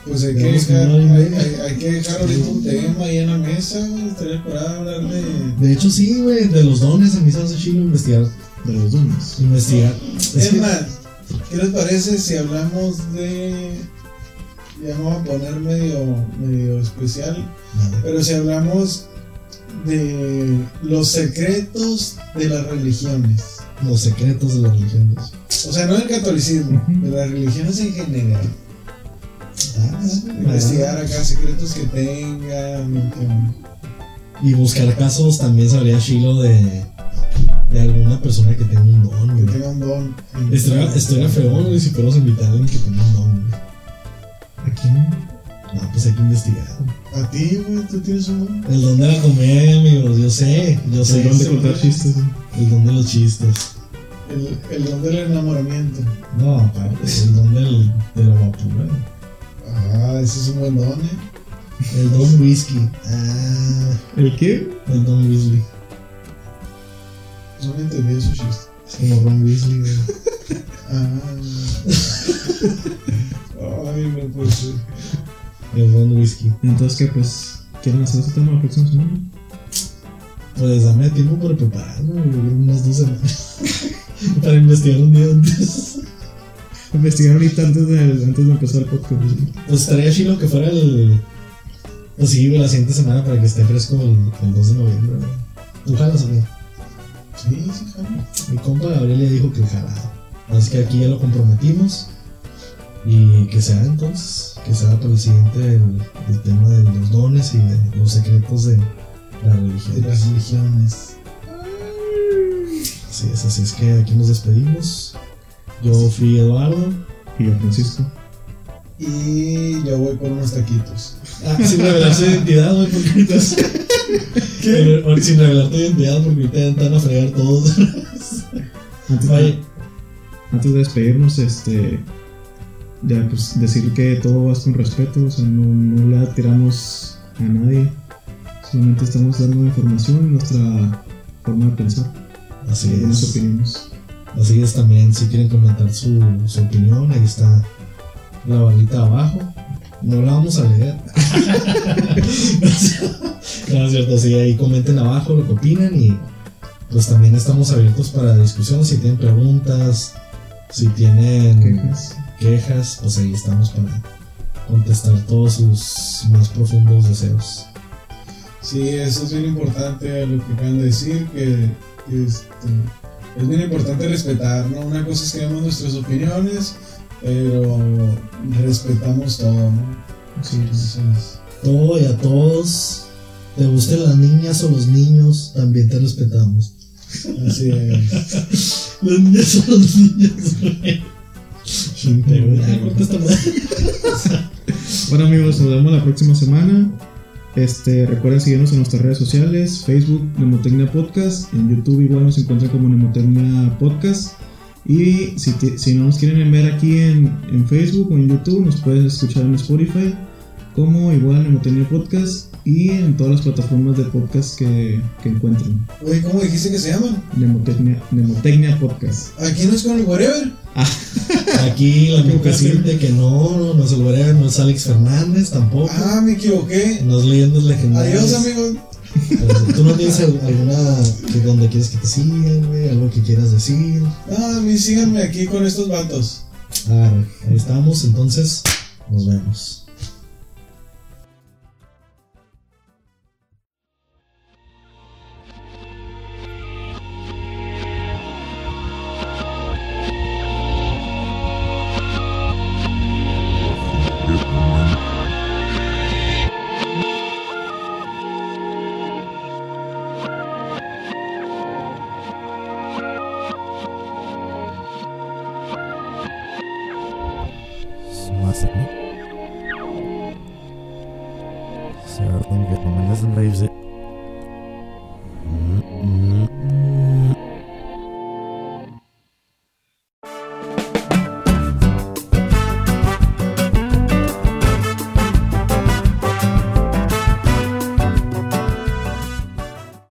Pues hay que, dejar, hay- hay, hay- que dejar ahorita un tema ahí en la mesa, güey. Estaría para hablar de. De hecho, sí, güey, de los dones a mí se me hace chido investigar. De los dones. Investigar. Es Es que, más, ¿qué les parece si hablamos de. Ya me voy a poner medio, medio especial, Vale. pero si hablamos de los secretos de las religiones. los secretos de las religiones. O sea, no del catolicismo, de las religiones en general. Investigar acá secretos que tengan. Y buscar casos también sabría chilo de, de alguna persona que tenga un don, que güey. tengan don. Estaría, estaría feo, güey, si fuéramos invitar a alguien que tenga un don, güey. ¿A pues hay que investigar. A ti, güey, tú tienes un don. El don de la comedia, amigos, yo sé, yo sé. El don de contar chistes. ¿no? El don de los chistes. El, el don del enamoramiento. No, aparte, el don del, de la guapura. Ah, ese es un buen don, eh. El don whisky. Ah, ¿El qué? el don Weasley. No me entendí esos chistes. Es como Ron Weasley, güey. Ah. Ay, no puede ser. El don whisky. Entonces, ¿qué? Pues, ¿quieren hacer ese tema la próxima semana? Pues dame tiempo para prepararme, güey, yo creo unas dos semanas. para investigar un día antes. Investigar ahorita antes de, antes de empezar el podcast. ¿sí? Pues estaría chido que fuera el. Pues sí, güey, la siguiente semana para que esté fresco el, el 2 de noviembre. ¿Tú jalas o qué? Sí, sí, jalo. Mi compa Gabriel ya dijo que jalaba. Así que aquí ya lo comprometimos. Y que sea entonces, que sea para el siguiente el, el tema de los dones y de los secretos de la religión. De las religiones. Así es, así es que aquí nos despedimos. Yo fui Eduardo. Y yo, Francisco. Y yo voy por unos taquitos. Ah, sin revelar su identidad, porque ahorita. ¿Qué? Sin revelar tu identidad, porque ahorita ya te van a fregar todos. Antes, Oye, antes de despedirnos, este. Ya, pues decir que todo va con respeto, o sea, no, no le tiramos a nadie. Solamente estamos dando información y nuestra forma de pensar. así es. opiniones. Así es también, si quieren comentar su, su opinión, ahí está la barrita abajo. No la vamos a leer. no es cierto, sí, ahí comenten abajo lo que opinan y pues también estamos abiertos para discusión. Si tienen preguntas, si tienen Quejas. quejas, pues ahí estamos para contestar todos sus más profundos deseos. Sí, eso es bien importante lo que acaban de decir, que este, es bien importante respetar, ¿no? Una cosa es que demos nuestras opiniones, pero respetamos todo, ¿no? Es. Entonces, Todo y a todos, te gusten las niñas o los niños, también te respetamos. así es. Los niños son los niños, güey. Bueno amigos, nos vemos la próxima semana. Este, recuerden seguirnos en nuestras redes sociales, Facebook Nemotecnia Podcast, en YouTube igual nos encuentran como Nemotecnia Podcast. Y si, te- si no nos quieren ver aquí en, en Facebook o en YouTube, nos pueden escuchar en Spotify como igual Nemotecnia Podcast y en todas las plataformas de podcast que, que encuentren. Oye, ¿cómo dijiste que se llaman? Nemotecnia, Nemotecnia Podcast. Aquí no es con el Whatever. Aquí la ¿Qué única pasa? gente que no, no, no es el Guerrero, no es Alex Fernández tampoco. Ah, me equivoqué. No es leyendas legendarias. Adiós, amigos. ¿Tú no tienes al- alguna que donde quieres que te sigan, güey? Algo que quieras decir. Ah, a mí síganme aquí con estos vatos. Arre, ahí estamos, entonces nos vemos.